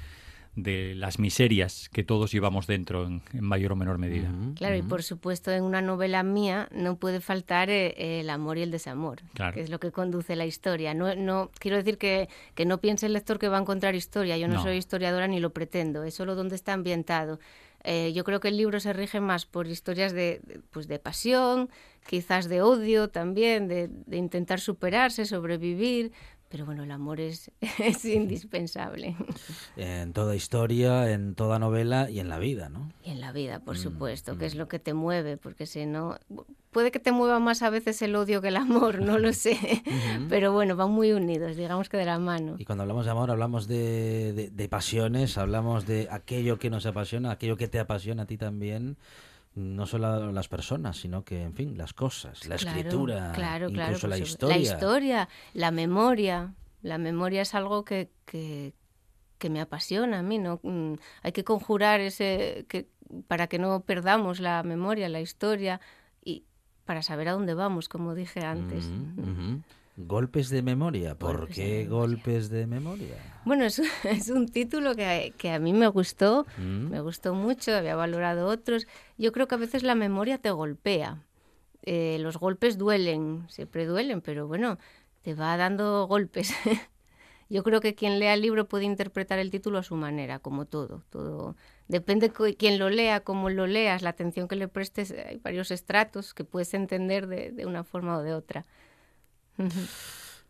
G: de las miserias que todos llevamos dentro en, en mayor o menor medida.
H: Claro, y por supuesto en una novela mía no puede faltar eh, el amor y el desamor,
G: Claro.
H: que es lo que conduce la historia. No, no quiero decir que, que no piense el lector que va a encontrar historia. Yo no,
G: No.
H: soy historiadora ni lo pretendo. Es solo donde está ambientado. Eh, yo creo que el libro se rige más por historias de, pues de pasión, quizás de odio también, de intentar superarse, sobrevivir. Pero bueno, el amor es, es indispensable.
C: En toda historia, en toda novela y en la vida, ¿no?
H: Y en la vida,
C: Mm,
H: por supuesto, que es lo que te mueve, porque si no, puede que te mueva más a veces el odio que el amor, no lo sé, pero bueno, van muy unidos, digamos que de la mano.
C: Y cuando hablamos de amor, hablamos de, de- de pasiones, hablamos de aquello que nos apasiona, aquello que te apasiona a ti también. No solo las personas, sino que, en fin, las cosas, la
H: Claro,
C: escritura,
H: claro,
C: incluso la historia.
H: La historia, la memoria. La memoria es algo que, que, que me apasiona a mí, ¿no? Mm, Hay que conjurar ese que, para que no perdamos la memoria, la historia y para saber a dónde vamos, como dije antes.
C: Golpes de memoria. ¿Por
H: Golpes de
C: qué
H: memoria.
C: golpes de memoria?
H: Bueno, es, es un título que, que a mí me gustó,
C: Mm.
H: me gustó mucho, había valorado otros. Yo creo que a veces la memoria te golpea. Eh, los golpes duelen, siempre duelen, pero bueno, te va dando golpes. Yo creo que quien lea el libro puede interpretar el título a su manera, como todo. todo Depende co- quién lo lea, cómo lo leas, la atención que le prestes. Hay varios estratos que puedes entender de, de una forma o de otra.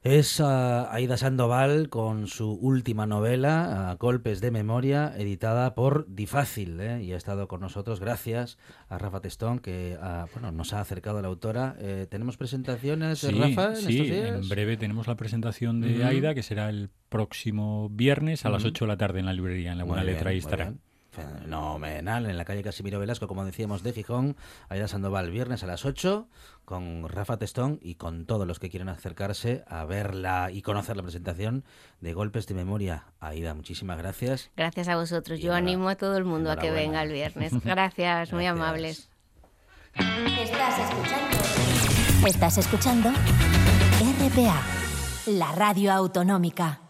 C: Es ah, Aida Sandoval con su última novela, Golpes de Memoria, editada por Difácil. ¿eh? Y ha estado con nosotros gracias a Rafa Testón, que ah, bueno, nos ha acercado a la autora. Eh, ¿Tenemos presentaciones,
G: Sí,
C: Rafa, en
G: sí,
C: estos días?
G: en breve tenemos la presentación de. Aida, que será el próximo viernes a las
C: Ujú.
G: 8 de la tarde en la librería, en la
C: Muy
G: buena
C: bien,
G: letra, ahí estará.
C: bien. Fenomenal, en la calle Casimiro Velasco, como decíamos, de Gijón. Aida Sandoval, viernes a las 8, con Rafa Testón y con todos los que quieran acercarse a verla y conocer la presentación de Golpes de Memoria. Aida, muchísimas gracias.
H: Gracias a vosotros.
C: Y
H: Yo animo a todo el mundo a que venga el viernes. Gracias, muy amables.
B: Estás escuchando. Estás escuchando RPA, la radio autonómica.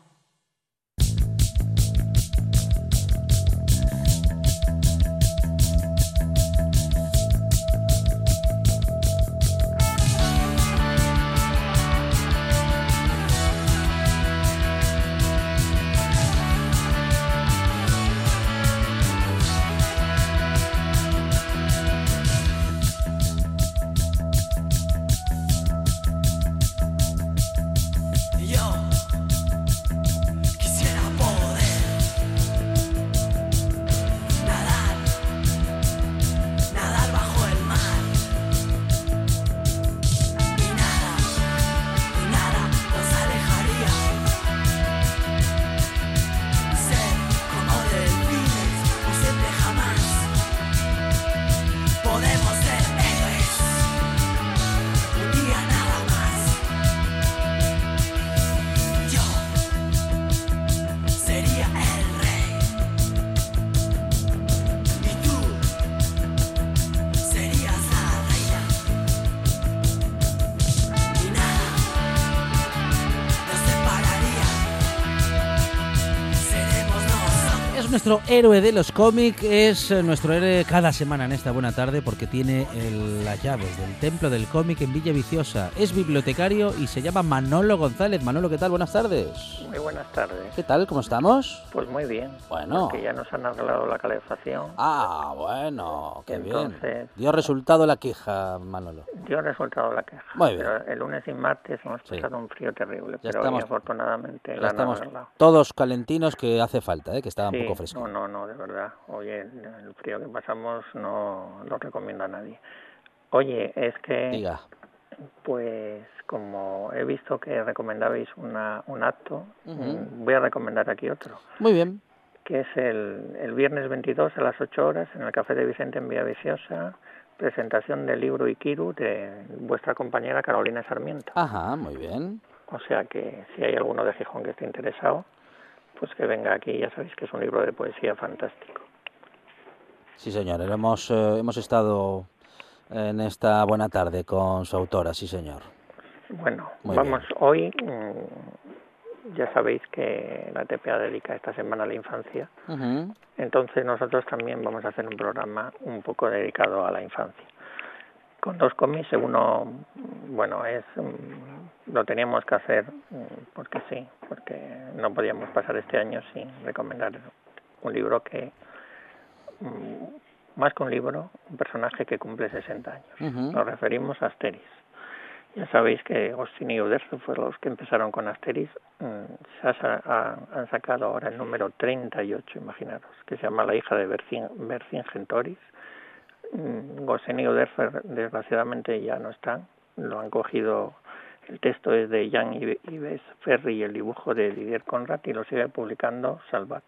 C: Nuestro héroe de los cómics, es eh, nuestro héroe cada semana en esta buena tarde porque tiene el- las llaves del templo del cómic en Villa Viciosa. Es bibliotecario y se llama Manolo González. Manolo, ¿qué tal? Buenas tardes.
I: Muy buenas tardes.
C: ¿Qué tal? ¿Cómo estamos?
I: Pues muy bien.
C: Bueno.
I: Que ya nos han arreglado la calefacción.
C: Ah, bueno, qué bien. Dio resultado la queja, Manolo.
I: Dio resultado la queja.
C: Muy bien.
I: Pero el lunes y martes hemos
C: Sí.
I: pasado un frío terrible.
C: Ya
I: pero
C: estamos-
I: hoy afortunadamente
C: Ya
I: la
C: estamos todos calentinos que hace falta, ¿eh? que estaba un poco fresco.
I: No, no, no, de verdad. Oye, el, frío que pasamos no lo recomiendo a nadie. Oye, es que,
C: Diga.
I: pues, como he visto que recomendabais una, un acto,
C: Ujú.
I: mm, voy a recomendar aquí otro.
C: Muy bien.
I: que es el, el viernes 22 a las 8 horas en el Café de Vicente en Vía Viciosa, presentación del libro Ikiru de vuestra compañera Carolina Sarmiento.
C: Ajá, muy bien.
I: O sea que si hay alguno de Gijón que esté interesado, pues que venga aquí, ya sabéis que es un libro de poesía fantástico.
C: Sí, señor. Hemos, eh, hemos estado en esta buena tarde con su autora, sí, señor.
I: Bueno,
C: Muy
I: vamos, hoy mm, ya sabéis que la TPA dedica esta semana a la infancia, entonces nosotros también vamos a hacer un programa un poco dedicado a la infancia. Con dos cómics, uno, bueno, es mm, lo teníamos que hacer mm, porque sí, porque no podíamos pasar este año sin recomendar un libro que, mm, más que un libro, un personaje que cumple 60 años. Nos referimos a Asteris. Ya sabéis que Agustín y Uderzo fueron los que empezaron con Asteris. Mm, Se ha ha- han sacado ahora el número 38, imaginaros, que se llama La hija de Vercin- Vercingetorix. Mm, Gosén y Uderzo desgraciadamente ya no están. Lo han cogido, el texto es de Jan Ives Ferri y el dibujo de Didier Conrad y lo sigue publicando Salvat.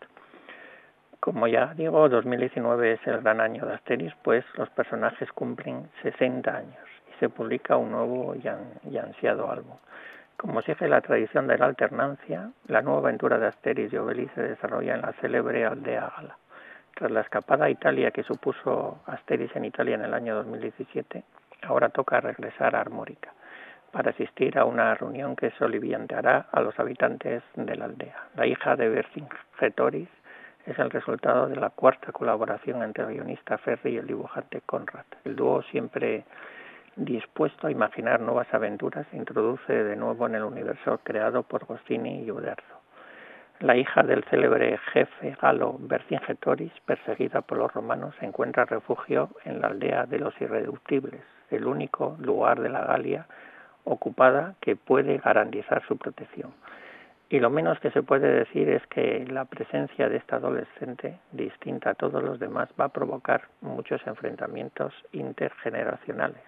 I: Como ya digo, 2019 es el gran año de Asteris, pues los personajes cumplen 60 años y se publica un nuevo y ansiado álbum. Como sigue la tradición de la alternancia, la nueva aventura de Asteris y Obelix se desarrolla en la célebre aldea Gala. Tras la escapada a Italia que supuso Asteris en Italia en el año 2017, ahora toca regresar a Armórica para asistir a una reunión que solivianteará a los habitantes de la aldea. La hija de Vercingetorix es el resultado de la cuarta colaboración entre el guionista Ferri y el dibujante Conrad. El dúo siempre dispuesto a imaginar nuevas aventuras se introduce de nuevo en el universo creado por Goscinny y Uderzo. La hija del célebre jefe galo Vercingetorix, perseguida por los romanos, encuentra refugio en la aldea de los irreductibles, el único lugar de la Galia ocupada que puede garantizar su protección. Y lo menos que se puede decir es que la presencia de esta adolescente, distinta a todos los demás, va a provocar muchos enfrentamientos intergeneracionales.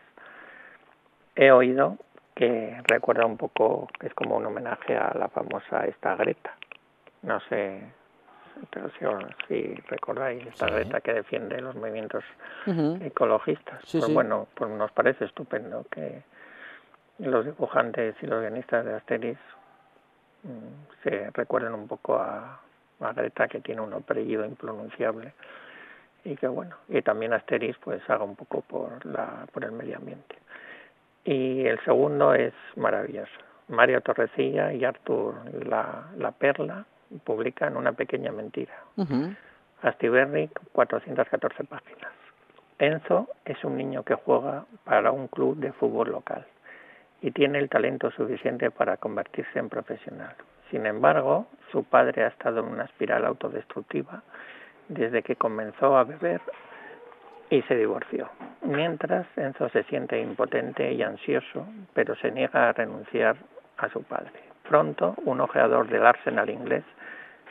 I: He oído que recuerda un poco, que es como un homenaje a la famosa esta Greta. No sé si recordáis esta Greta que defiende los movimientos ecologistas. pues bueno, pues nos parece estupendo que los dibujantes y los guionistas de Asterix Mm, se recuerden un poco a, a Greta que tiene un apellido impronunciable y que bueno y también Asterix pues haga un poco por la por el medio ambiente. Y el segundo es maravilloso. Mario Torrecilla y Artur la, la Perla publican una pequeña mentira. Uh 414 páginas. Enzo es un niño que juega para un club de fútbol local y tiene el talento suficiente para convertirse en profesional. Sin embargo, su padre ha estado en una espiral autodestructiva desde que comenzó a beber y se divorció. Mientras, Enzo se siente impotente y ansioso, pero se niega a renunciar a su padre. Pronto, un ojeador del Arsenal inglés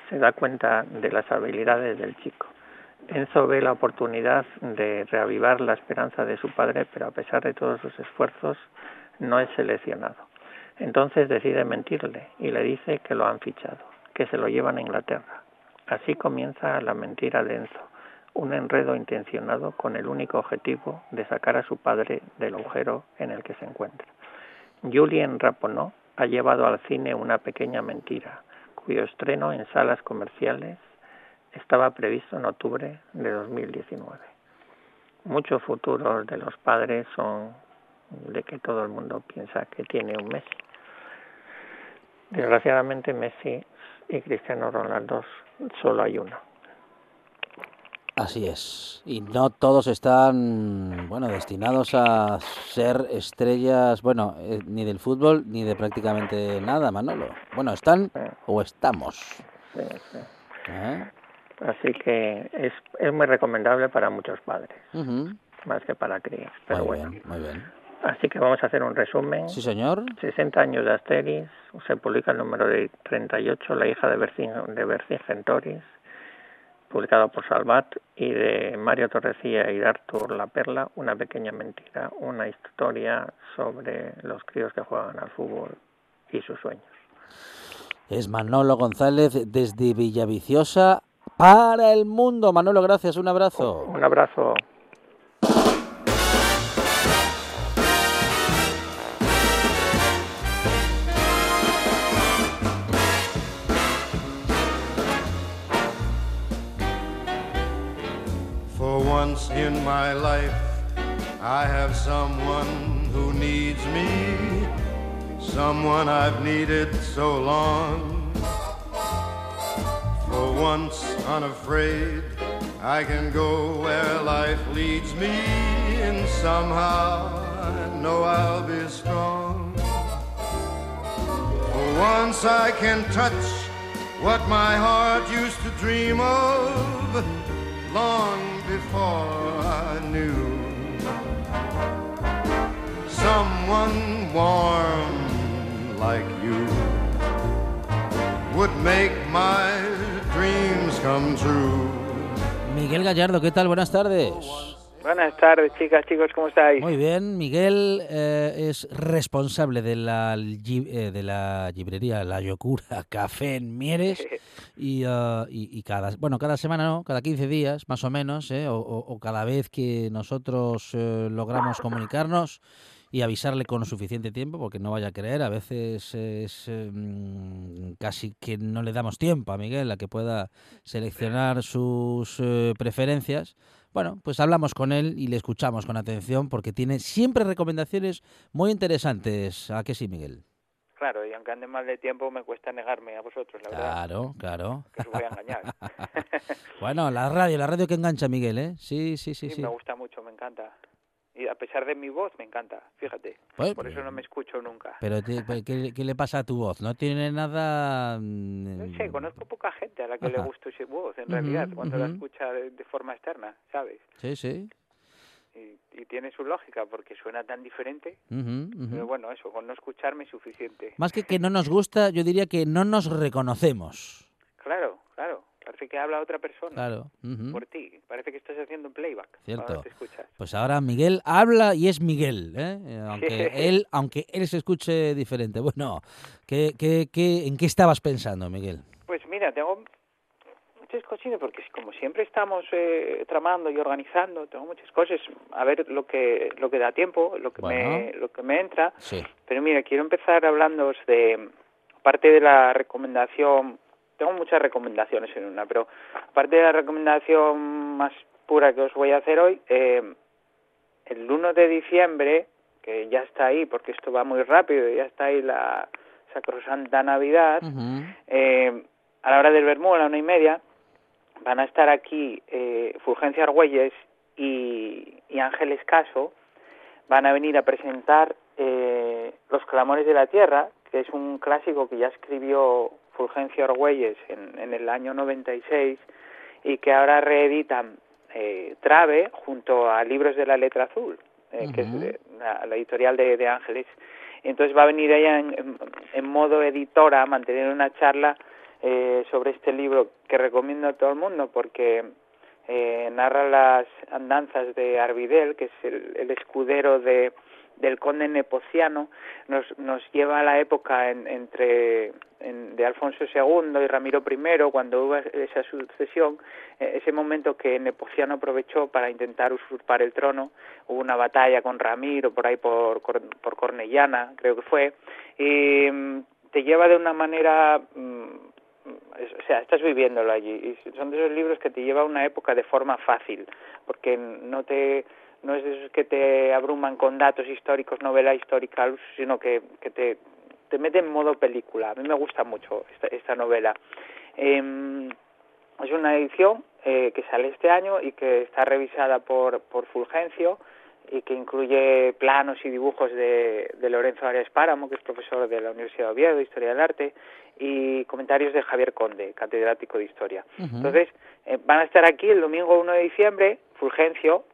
I: se da cuenta de las habilidades del chico. Enzo ve la oportunidad de reavivar la esperanza de su padre, pero a pesar de todos sus esfuerzos, no es seleccionado. Entonces decide mentirle y le dice que lo han fichado, que se lo llevan a Inglaterra. Así comienza la mentira de Enzo, un enredo intencionado con el único objetivo de sacar a su padre del agujero en el que se encuentra. Julien Raponot ha llevado al cine una pequeña mentira, cuyo estreno en salas comerciales estaba previsto en octubre de 2019. Muchos futuros de los padres son de que todo el mundo piensa que tiene un Messi. Desgraciadamente Messi y Cristiano Ronaldo solo hay uno.
C: Así es. Y no todos están, bueno, destinados a ser estrellas, bueno, eh, ni del fútbol ni de prácticamente nada, Manolo. Bueno, están o estamos.
I: Sí, sí. ¿Eh? Así que es, es muy recomendable para muchos padres, más que para crías. Pero
C: muy
I: bueno.
C: Bien, muy bien.
I: Así que vamos a hacer un resumen.
C: Sí, señor.
I: 60 años de Asterix, se publica el número de 38, La hija de Vercingetorix, publicado por Salvat, y de Mario Torrecilla y de Artur La Perla, Una pequeña mentira, una historia sobre los críos que juegan al fútbol y sus sueños.
C: Es Manolo González desde Villaviciosa para el mundo. Manolo, gracias, un abrazo.
I: Un abrazo.
J: My life I have someone who needs me, someone I've needed so long. For once unafraid, I can go where life leads me, and somehow I know I'll be strong. For once I can touch what my heart used to dream of long before I knew someone warm like you would make my dreams come true.
C: Miguel Gallardo, ¿qué tal? Buenas tardes.
K: Buenas tardes, chicas, chicos, ¿cómo estáis?
C: Muy bien, Miguel eh, es responsable de la, eh, de la librería La Yocura Café en Mieres y, uh, y, y, cada, bueno, cada semana no, cada 15 días más o menos, eh, o, o, cada vez que nosotros eh, logramos comunicarnos y avisarle con suficiente tiempo, porque no vaya a creer, a veces es eh, casi que no le damos tiempo a Miguel a que pueda seleccionar sus eh, preferencias. Bueno, pues hablamos con él y le escuchamos con atención porque tiene siempre recomendaciones muy interesantes. ¿A qué sí, Miguel?
K: Claro, y aunque ande mal de tiempo, me cuesta negarme a vosotros, la verdad.
C: Claro, claro.
K: Que os voy a engañar.
C: bueno, la radio, la radio que engancha, Miguel, ¿eh? Sí, sí, sí.
K: Sí,
C: sí.
K: me gusta mucho, me encanta. Y a pesar de mi voz, me encanta, fíjate.
C: Pues,
K: Por eso no me escucho nunca.
C: Pero, te, ¿qué, ¿qué, le pasa a tu voz? ¿No tiene nada...? mm,
K: No sé, conozco poca gente a la que le gusta esa voz, en realidad, cuando la escucha de, de, forma externa, ¿sabes?
C: Sí, sí.
K: Y, y, tiene su lógica porque suena tan diferente.
C: Ujú, ujú.
K: Pero bueno, eso, con no escucharme es suficiente.
C: Más que que no nos gusta, yo diría que no nos reconocemos.
K: Claro, claro. Parece que habla otra persona.
C: Claro.
K: Por ti. Parece que estás haciendo un playback.
C: Cierto.
K: Te escuchas.
C: Pues ahora Miguel habla y es Miguel, ¿eh? Aunque él, aunque él se escuche diferente. Bueno, ¿qué, qué, qué, ¿en qué estabas pensando, Miguel?
K: Pues mira, tengo muchas cositas porque como siempre estamos eh, tramando y organizando, tengo muchas cosas. A ver lo que lo que da tiempo, lo que me lo que me entra.
C: Sí.
K: Pero mira, quiero empezar hablando de parte de la recomendación. Tengo muchas recomendaciones en una, pero aparte de la recomendación más pura que os voy a hacer hoy, eh, el 1 de diciembre, que ya está ahí, porque esto va muy rápido, ya está ahí la sacrosanta Navidad, eh, a la hora del Bermú, a la una y media, van a estar aquí eh, Fulgencia Argüelles y, y Ángeles Caso, van a venir a presentar eh, Los Clamores de la Tierra, que es un clásico que ya escribió Fulgencio Argüelles en, en el año 96 y que ahora reeditan eh, Trave junto a Libros de la Letra Azul, eh, que es de- la, la editorial de, de Ángeles. Entonces va a venir ella en, en- en modo editora a mantener una charla eh, sobre este libro que recomiendo a todo el mundo porque eh, narra las andanzas de Arvidel, que es el, el escudero de, del conde nepociano, nos, nos lleva a la época en- entre en- de Alfonso II y Ramiro I, cuando hubo esa sucesión, eh, ese momento que Nepociano aprovechó para intentar usurpar el trono, hubo una batalla con Ramiro por ahí por, por Cornellana, creo que fue, y mm, te lleva de una manera mm, o sea, estás viviéndolo allí y son de esos libros que te lleva a una época de forma fácil, porque no te no es de esos que te abruman con datos históricos, novela histórica, sino que, que te, te mete en modo película. A mí me gusta mucho esta, esta novela. Em, es una edición eh, que sale este año y que está revisada por, por Fulgencio y que incluye planos y dibujos de, de Lorenzo Arias Páramo, que es profesor de la Universidad de Oviedo, de Historia del Arte, y comentarios de Javier Conde, catedrático de Historia. Entonces, eh, van a estar aquí el domingo 1 de diciembre, Fulgencio,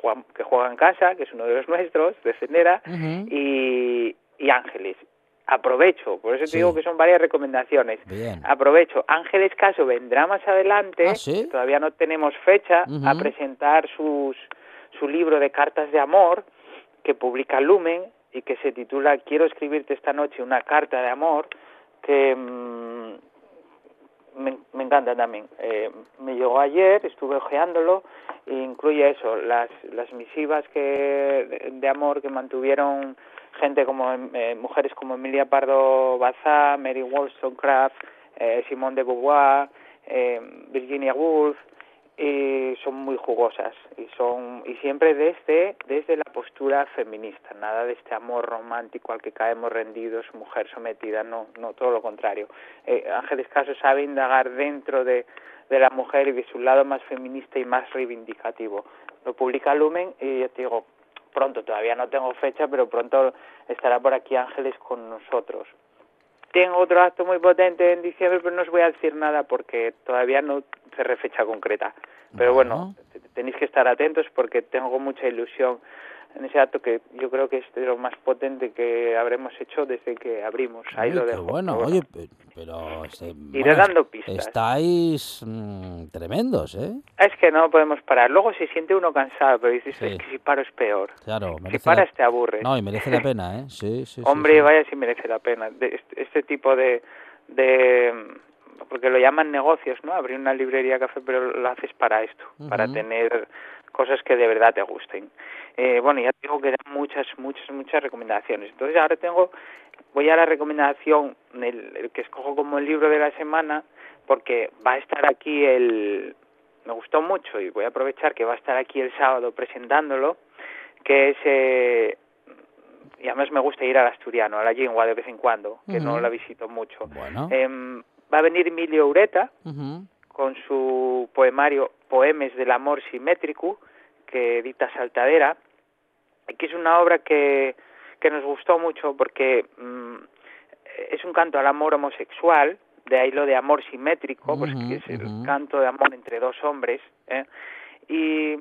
K: Juan- que juega en casa, que es uno de los nuestros, de Sendera, y, y Ángeles. Aprovecho, por eso te digo que son varias recomendaciones.
C: Bien.
K: Aprovecho, Ángeles Caso vendrá más adelante,
C: ¿Ah, sí?
K: todavía no tenemos fecha, a presentar sus, su libro de cartas de amor que publica Lumen y que se titula Quiero escribirte esta noche una carta de amor, que mm, me, me encanta también. Eh, me llegó ayer, estuve ojeándolo incluye eso, las, las misivas que de, amor que mantuvieron gente como eh, mujeres como Emilia Pardo Bazá, Mary Wollstonecraft, eh, Simone de Beauvoir, eh, Virginia Woolf y son muy jugosas y son y siempre desde desde la postura feminista nada de este amor romántico al que caemos rendidos mujer sometida no no todo lo contrario. Eh, Ángeles Caso sabe indagar dentro de de la mujer y de su lado más feminista y más reivindicativo. Lo publica Lumen y yo te digo pronto todavía no tengo fecha pero pronto estará por aquí Ángeles con nosotros. Tengo otro acto muy potente en diciembre, pero no os voy a decir nada porque todavía no cerré fecha concreta. Pero bueno, te- tenéis que estar atentos porque tengo mucha ilusión en ese acto que yo creo que es de lo más potente que habremos hecho desde que abrimos. Ahí lo dejo.
C: bueno,
K: pero
C: oye, pe- pero este,
K: Iré
C: bueno,
K: dando pistas.
C: Estáis mm, tremendos, ¿eh?
K: Es que no podemos parar. Luego se siente uno cansado, pero dices,
C: Sí.
K: es que si paro es peor.
C: Claro,
K: Si paras
C: la...
K: te aburres.
C: No, y merece la pena, ¿eh? Sí, sí,
K: Hombre,
C: sí.
K: vaya si merece la pena. De este, este tipo de, de... Porque lo llaman negocios, ¿no? Abrir una librería café, pero lo haces para esto, para tener cosas que de verdad te gusten. Eh, bueno, ya tengo que dar muchas, muchas, muchas recomendaciones. Entonces ahora tengo, voy a la recomendación, el, el que escojo como el libro de la semana, porque va a estar aquí el... Me gustó mucho y voy a aprovechar que va a estar aquí el sábado presentándolo, que es... Eh, y además me gusta ir al asturiano, a la lengua de vez en cuando, que no la visito mucho.
C: Bueno.
K: Em, va a venir Emilio Ureta con su poemario Poemes del amor simétrico, que edita Saltadera, que es una obra que, que nos gustó mucho porque mm, es un canto al amor homosexual, de ahí lo de amor simétrico, pues
L: Ujú,
K: que es el canto de amor entre dos hombres, ¿eh? y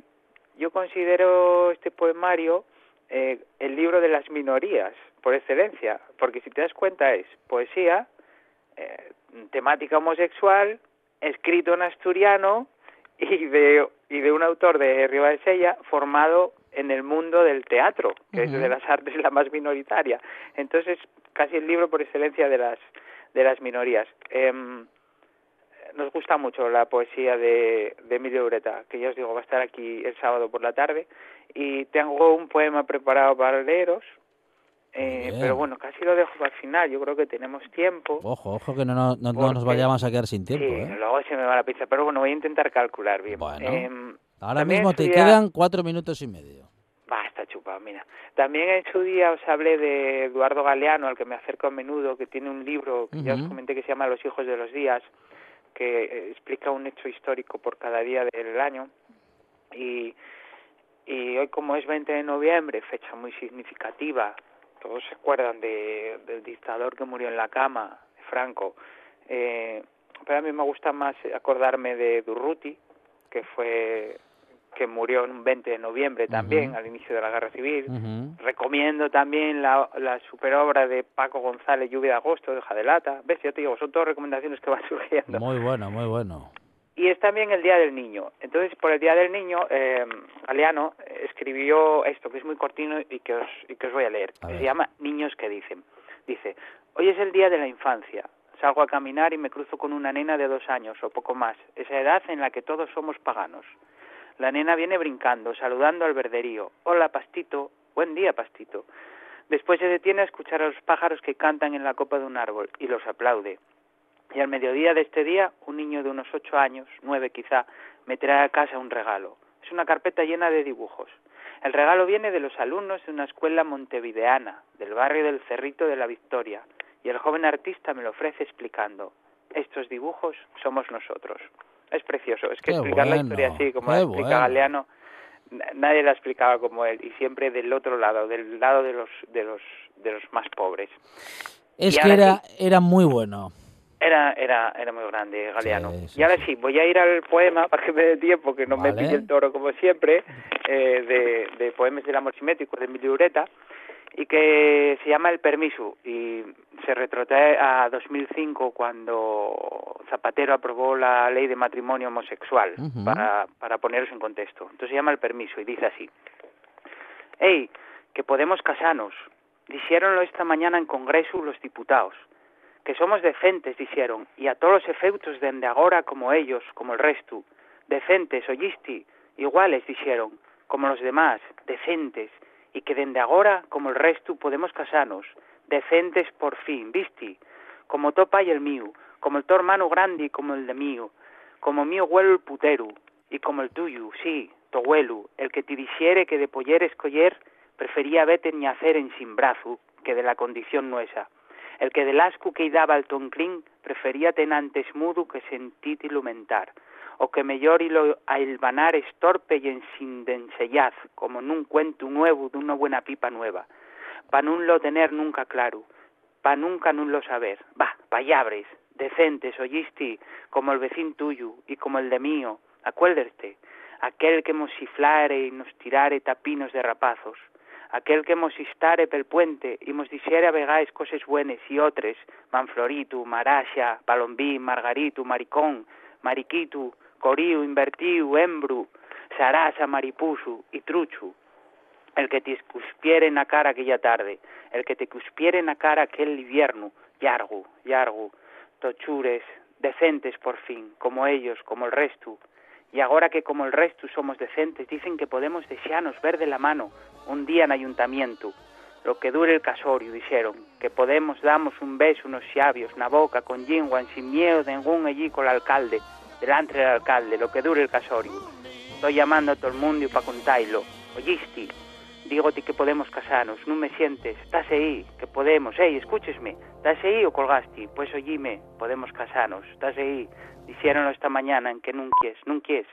K: yo considero este poemario eh, el libro de las minorías, por excelencia, porque si te das cuenta es poesía, eh, temática homosexual, escrito en asturiano y de, y de un autor de Riva de Sella formado en el mundo del teatro, que es de las artes la más minoritaria. Entonces, casi el libro por excelencia de las de las minorías. Em, nos gusta mucho la poesía de, de Emilio Ureta, que ya os digo, va a estar aquí el sábado por la tarde. Y tengo un poema preparado para leeros, eh, pero bueno, casi lo dejo para el final. Yo creo que tenemos tiempo.
C: Ojo, ojo, que no, no, no- no nos vayamos a quedar sin tiempo.
K: sí,
C: ¿eh?
K: luego se me va la pizza, pero bueno, voy a intentar calcular bien.
C: Bueno.
K: Em,
C: Ahora
K: también
C: mismo te
K: día-
C: quedan cuatro minutos y medio.
K: Basta, chupado, mira. También en su día os hablé de Eduardo Galeano, al que me acerco a menudo, que tiene un libro que ya os comenté que se llama Los hijos de los días, que eh, explica un hecho histórico por cada día del año. Y, y hoy, como es 20 de noviembre, fecha muy significativa, todos se acuerdan de, del dictador que murió en la cama, Franco. Eh, pero a mí me gusta más acordarme de Durruti, que fue que murió en un 20 de noviembre también, al inicio de la Guerra Civil. Recomiendo también la, la superobra de Paco González, Lluvia de Agosto, de Jadelata. ¿Ves? Ya te digo, son todas recomendaciones que van surgiendo.
C: Muy bueno, muy bueno.
K: Y es también el Día del Niño. Entonces, por el Día del Niño, eh, Galeano escribió esto, que es muy cortino y que os, y que os voy a leer.
C: A
K: se llama Niños que dicen. Dice, hoy es el Día de la Infancia. Salgo a caminar y me cruzo con una nena de dos años o poco más, esa edad en la que todos somos paganos. La nena viene brincando, saludando al verderío. Hola, Pastito. Buen día, Pastito. Después se detiene a escuchar a los pájaros que cantan en la copa de un árbol y los aplaude. Y al mediodía de este día, un niño de unos ocho años, nueve quizá, me trae a casa un regalo. Es una carpeta llena de dibujos. El regalo viene de los alumnos de una escuela montevideana, del barrio del Cerrito de la Victoria, y el joven artista me lo ofrece explicando. Estos dibujos somos nosotros. Es precioso, es que
C: Qué
K: explicar la historia así, como
C: qué
K: la explica
C: bueno.
K: Galeano, na- nadie la explicaba como él, y siempre del otro lado, del lado de los, de los, de los más pobres.
C: Es
K: Y
C: que era,
K: sí.
C: era muy bueno.
K: Era, era, era muy grande, Galeano.
C: Sí, sí,
K: y ahora sí. voy a ir al poema para que me dé tiempo, que no me pille el toro como siempre, eh, de, de Poemas del Amor Simétrico de Emilio Ureta, y que se llama El Permiso, y se retrotrae a 2005 cuando Zapatero aprobó la ley de matrimonio homosexual, para, para poneros en contexto. Entonces se llama El Permiso y dice así. Ey, que podemos casarnos. Dixéronlo esta mañana en Congreso los diputados que somos decentes, dixeron, e a todos os efeutos dende agora como ellos, como el resto. Decentes, oyisti, iguales, dixeron, como los demás, decentes, e que dende agora, como el resto, podemos casarnos, decentes por fin, visti, como to pai el mío, como el to hermano grande como el de mío, como mío huelo el putero, e como el tuyo, sí, to huelo, el que te dixere que de poller escoller, prefería vete ni hacer en sin brazo, que de la condición nuesa. El que del asco que daba al tonclín prefería ten antes mudo que sentit ilumentar, o que mellor ilo a ilvanar estorpe y en sin densellaz, como nun cuento nuevo de una buena pipa nueva, pa nun lo tener nunca claro, pa nunca nun lo saber, va, payabres, decentes, oyisti, como el vecín tuyo y como el de mío, acuérdate, aquel que mos ciflare y nos tirare tapinos de rapazos, aquel que mos istare pel puente y mos dixere a vegáis cosas buenas y otras, Manfloritu, Maraxa, Palombín, Margaritu, Maricón, Mariquitu, Coríu, Invertiu, Embru, Sarasa, Maripusu y Truchu, el que te cuspiere en la cara aquella tarde, el que te cuspiere en la cara aquel invierno, Yargu, Yargu, tochures, decentes por fin, como ellos, como el resto, y ahora que como el resto somos decentes, dicen que podemos desearnos ver de la mano un día en ayuntamiento, lo que dure el casorio, dijeron, que podemos damos un beso unos xavios na boca con lingua sin miedo de ningún allí con el alcalde, delante del alcalde, lo que dure el casorio. Estoy llamando a todo el mundo para contailo. Oyisti, dígote que podemos casarnos, no me sientes, estás aí, que podemos, ei, escúchesme, estás aí o colgaste, pues oíme, podemos casarnos, estás aí, dixéronlo esta mañana en que non quies, non quies,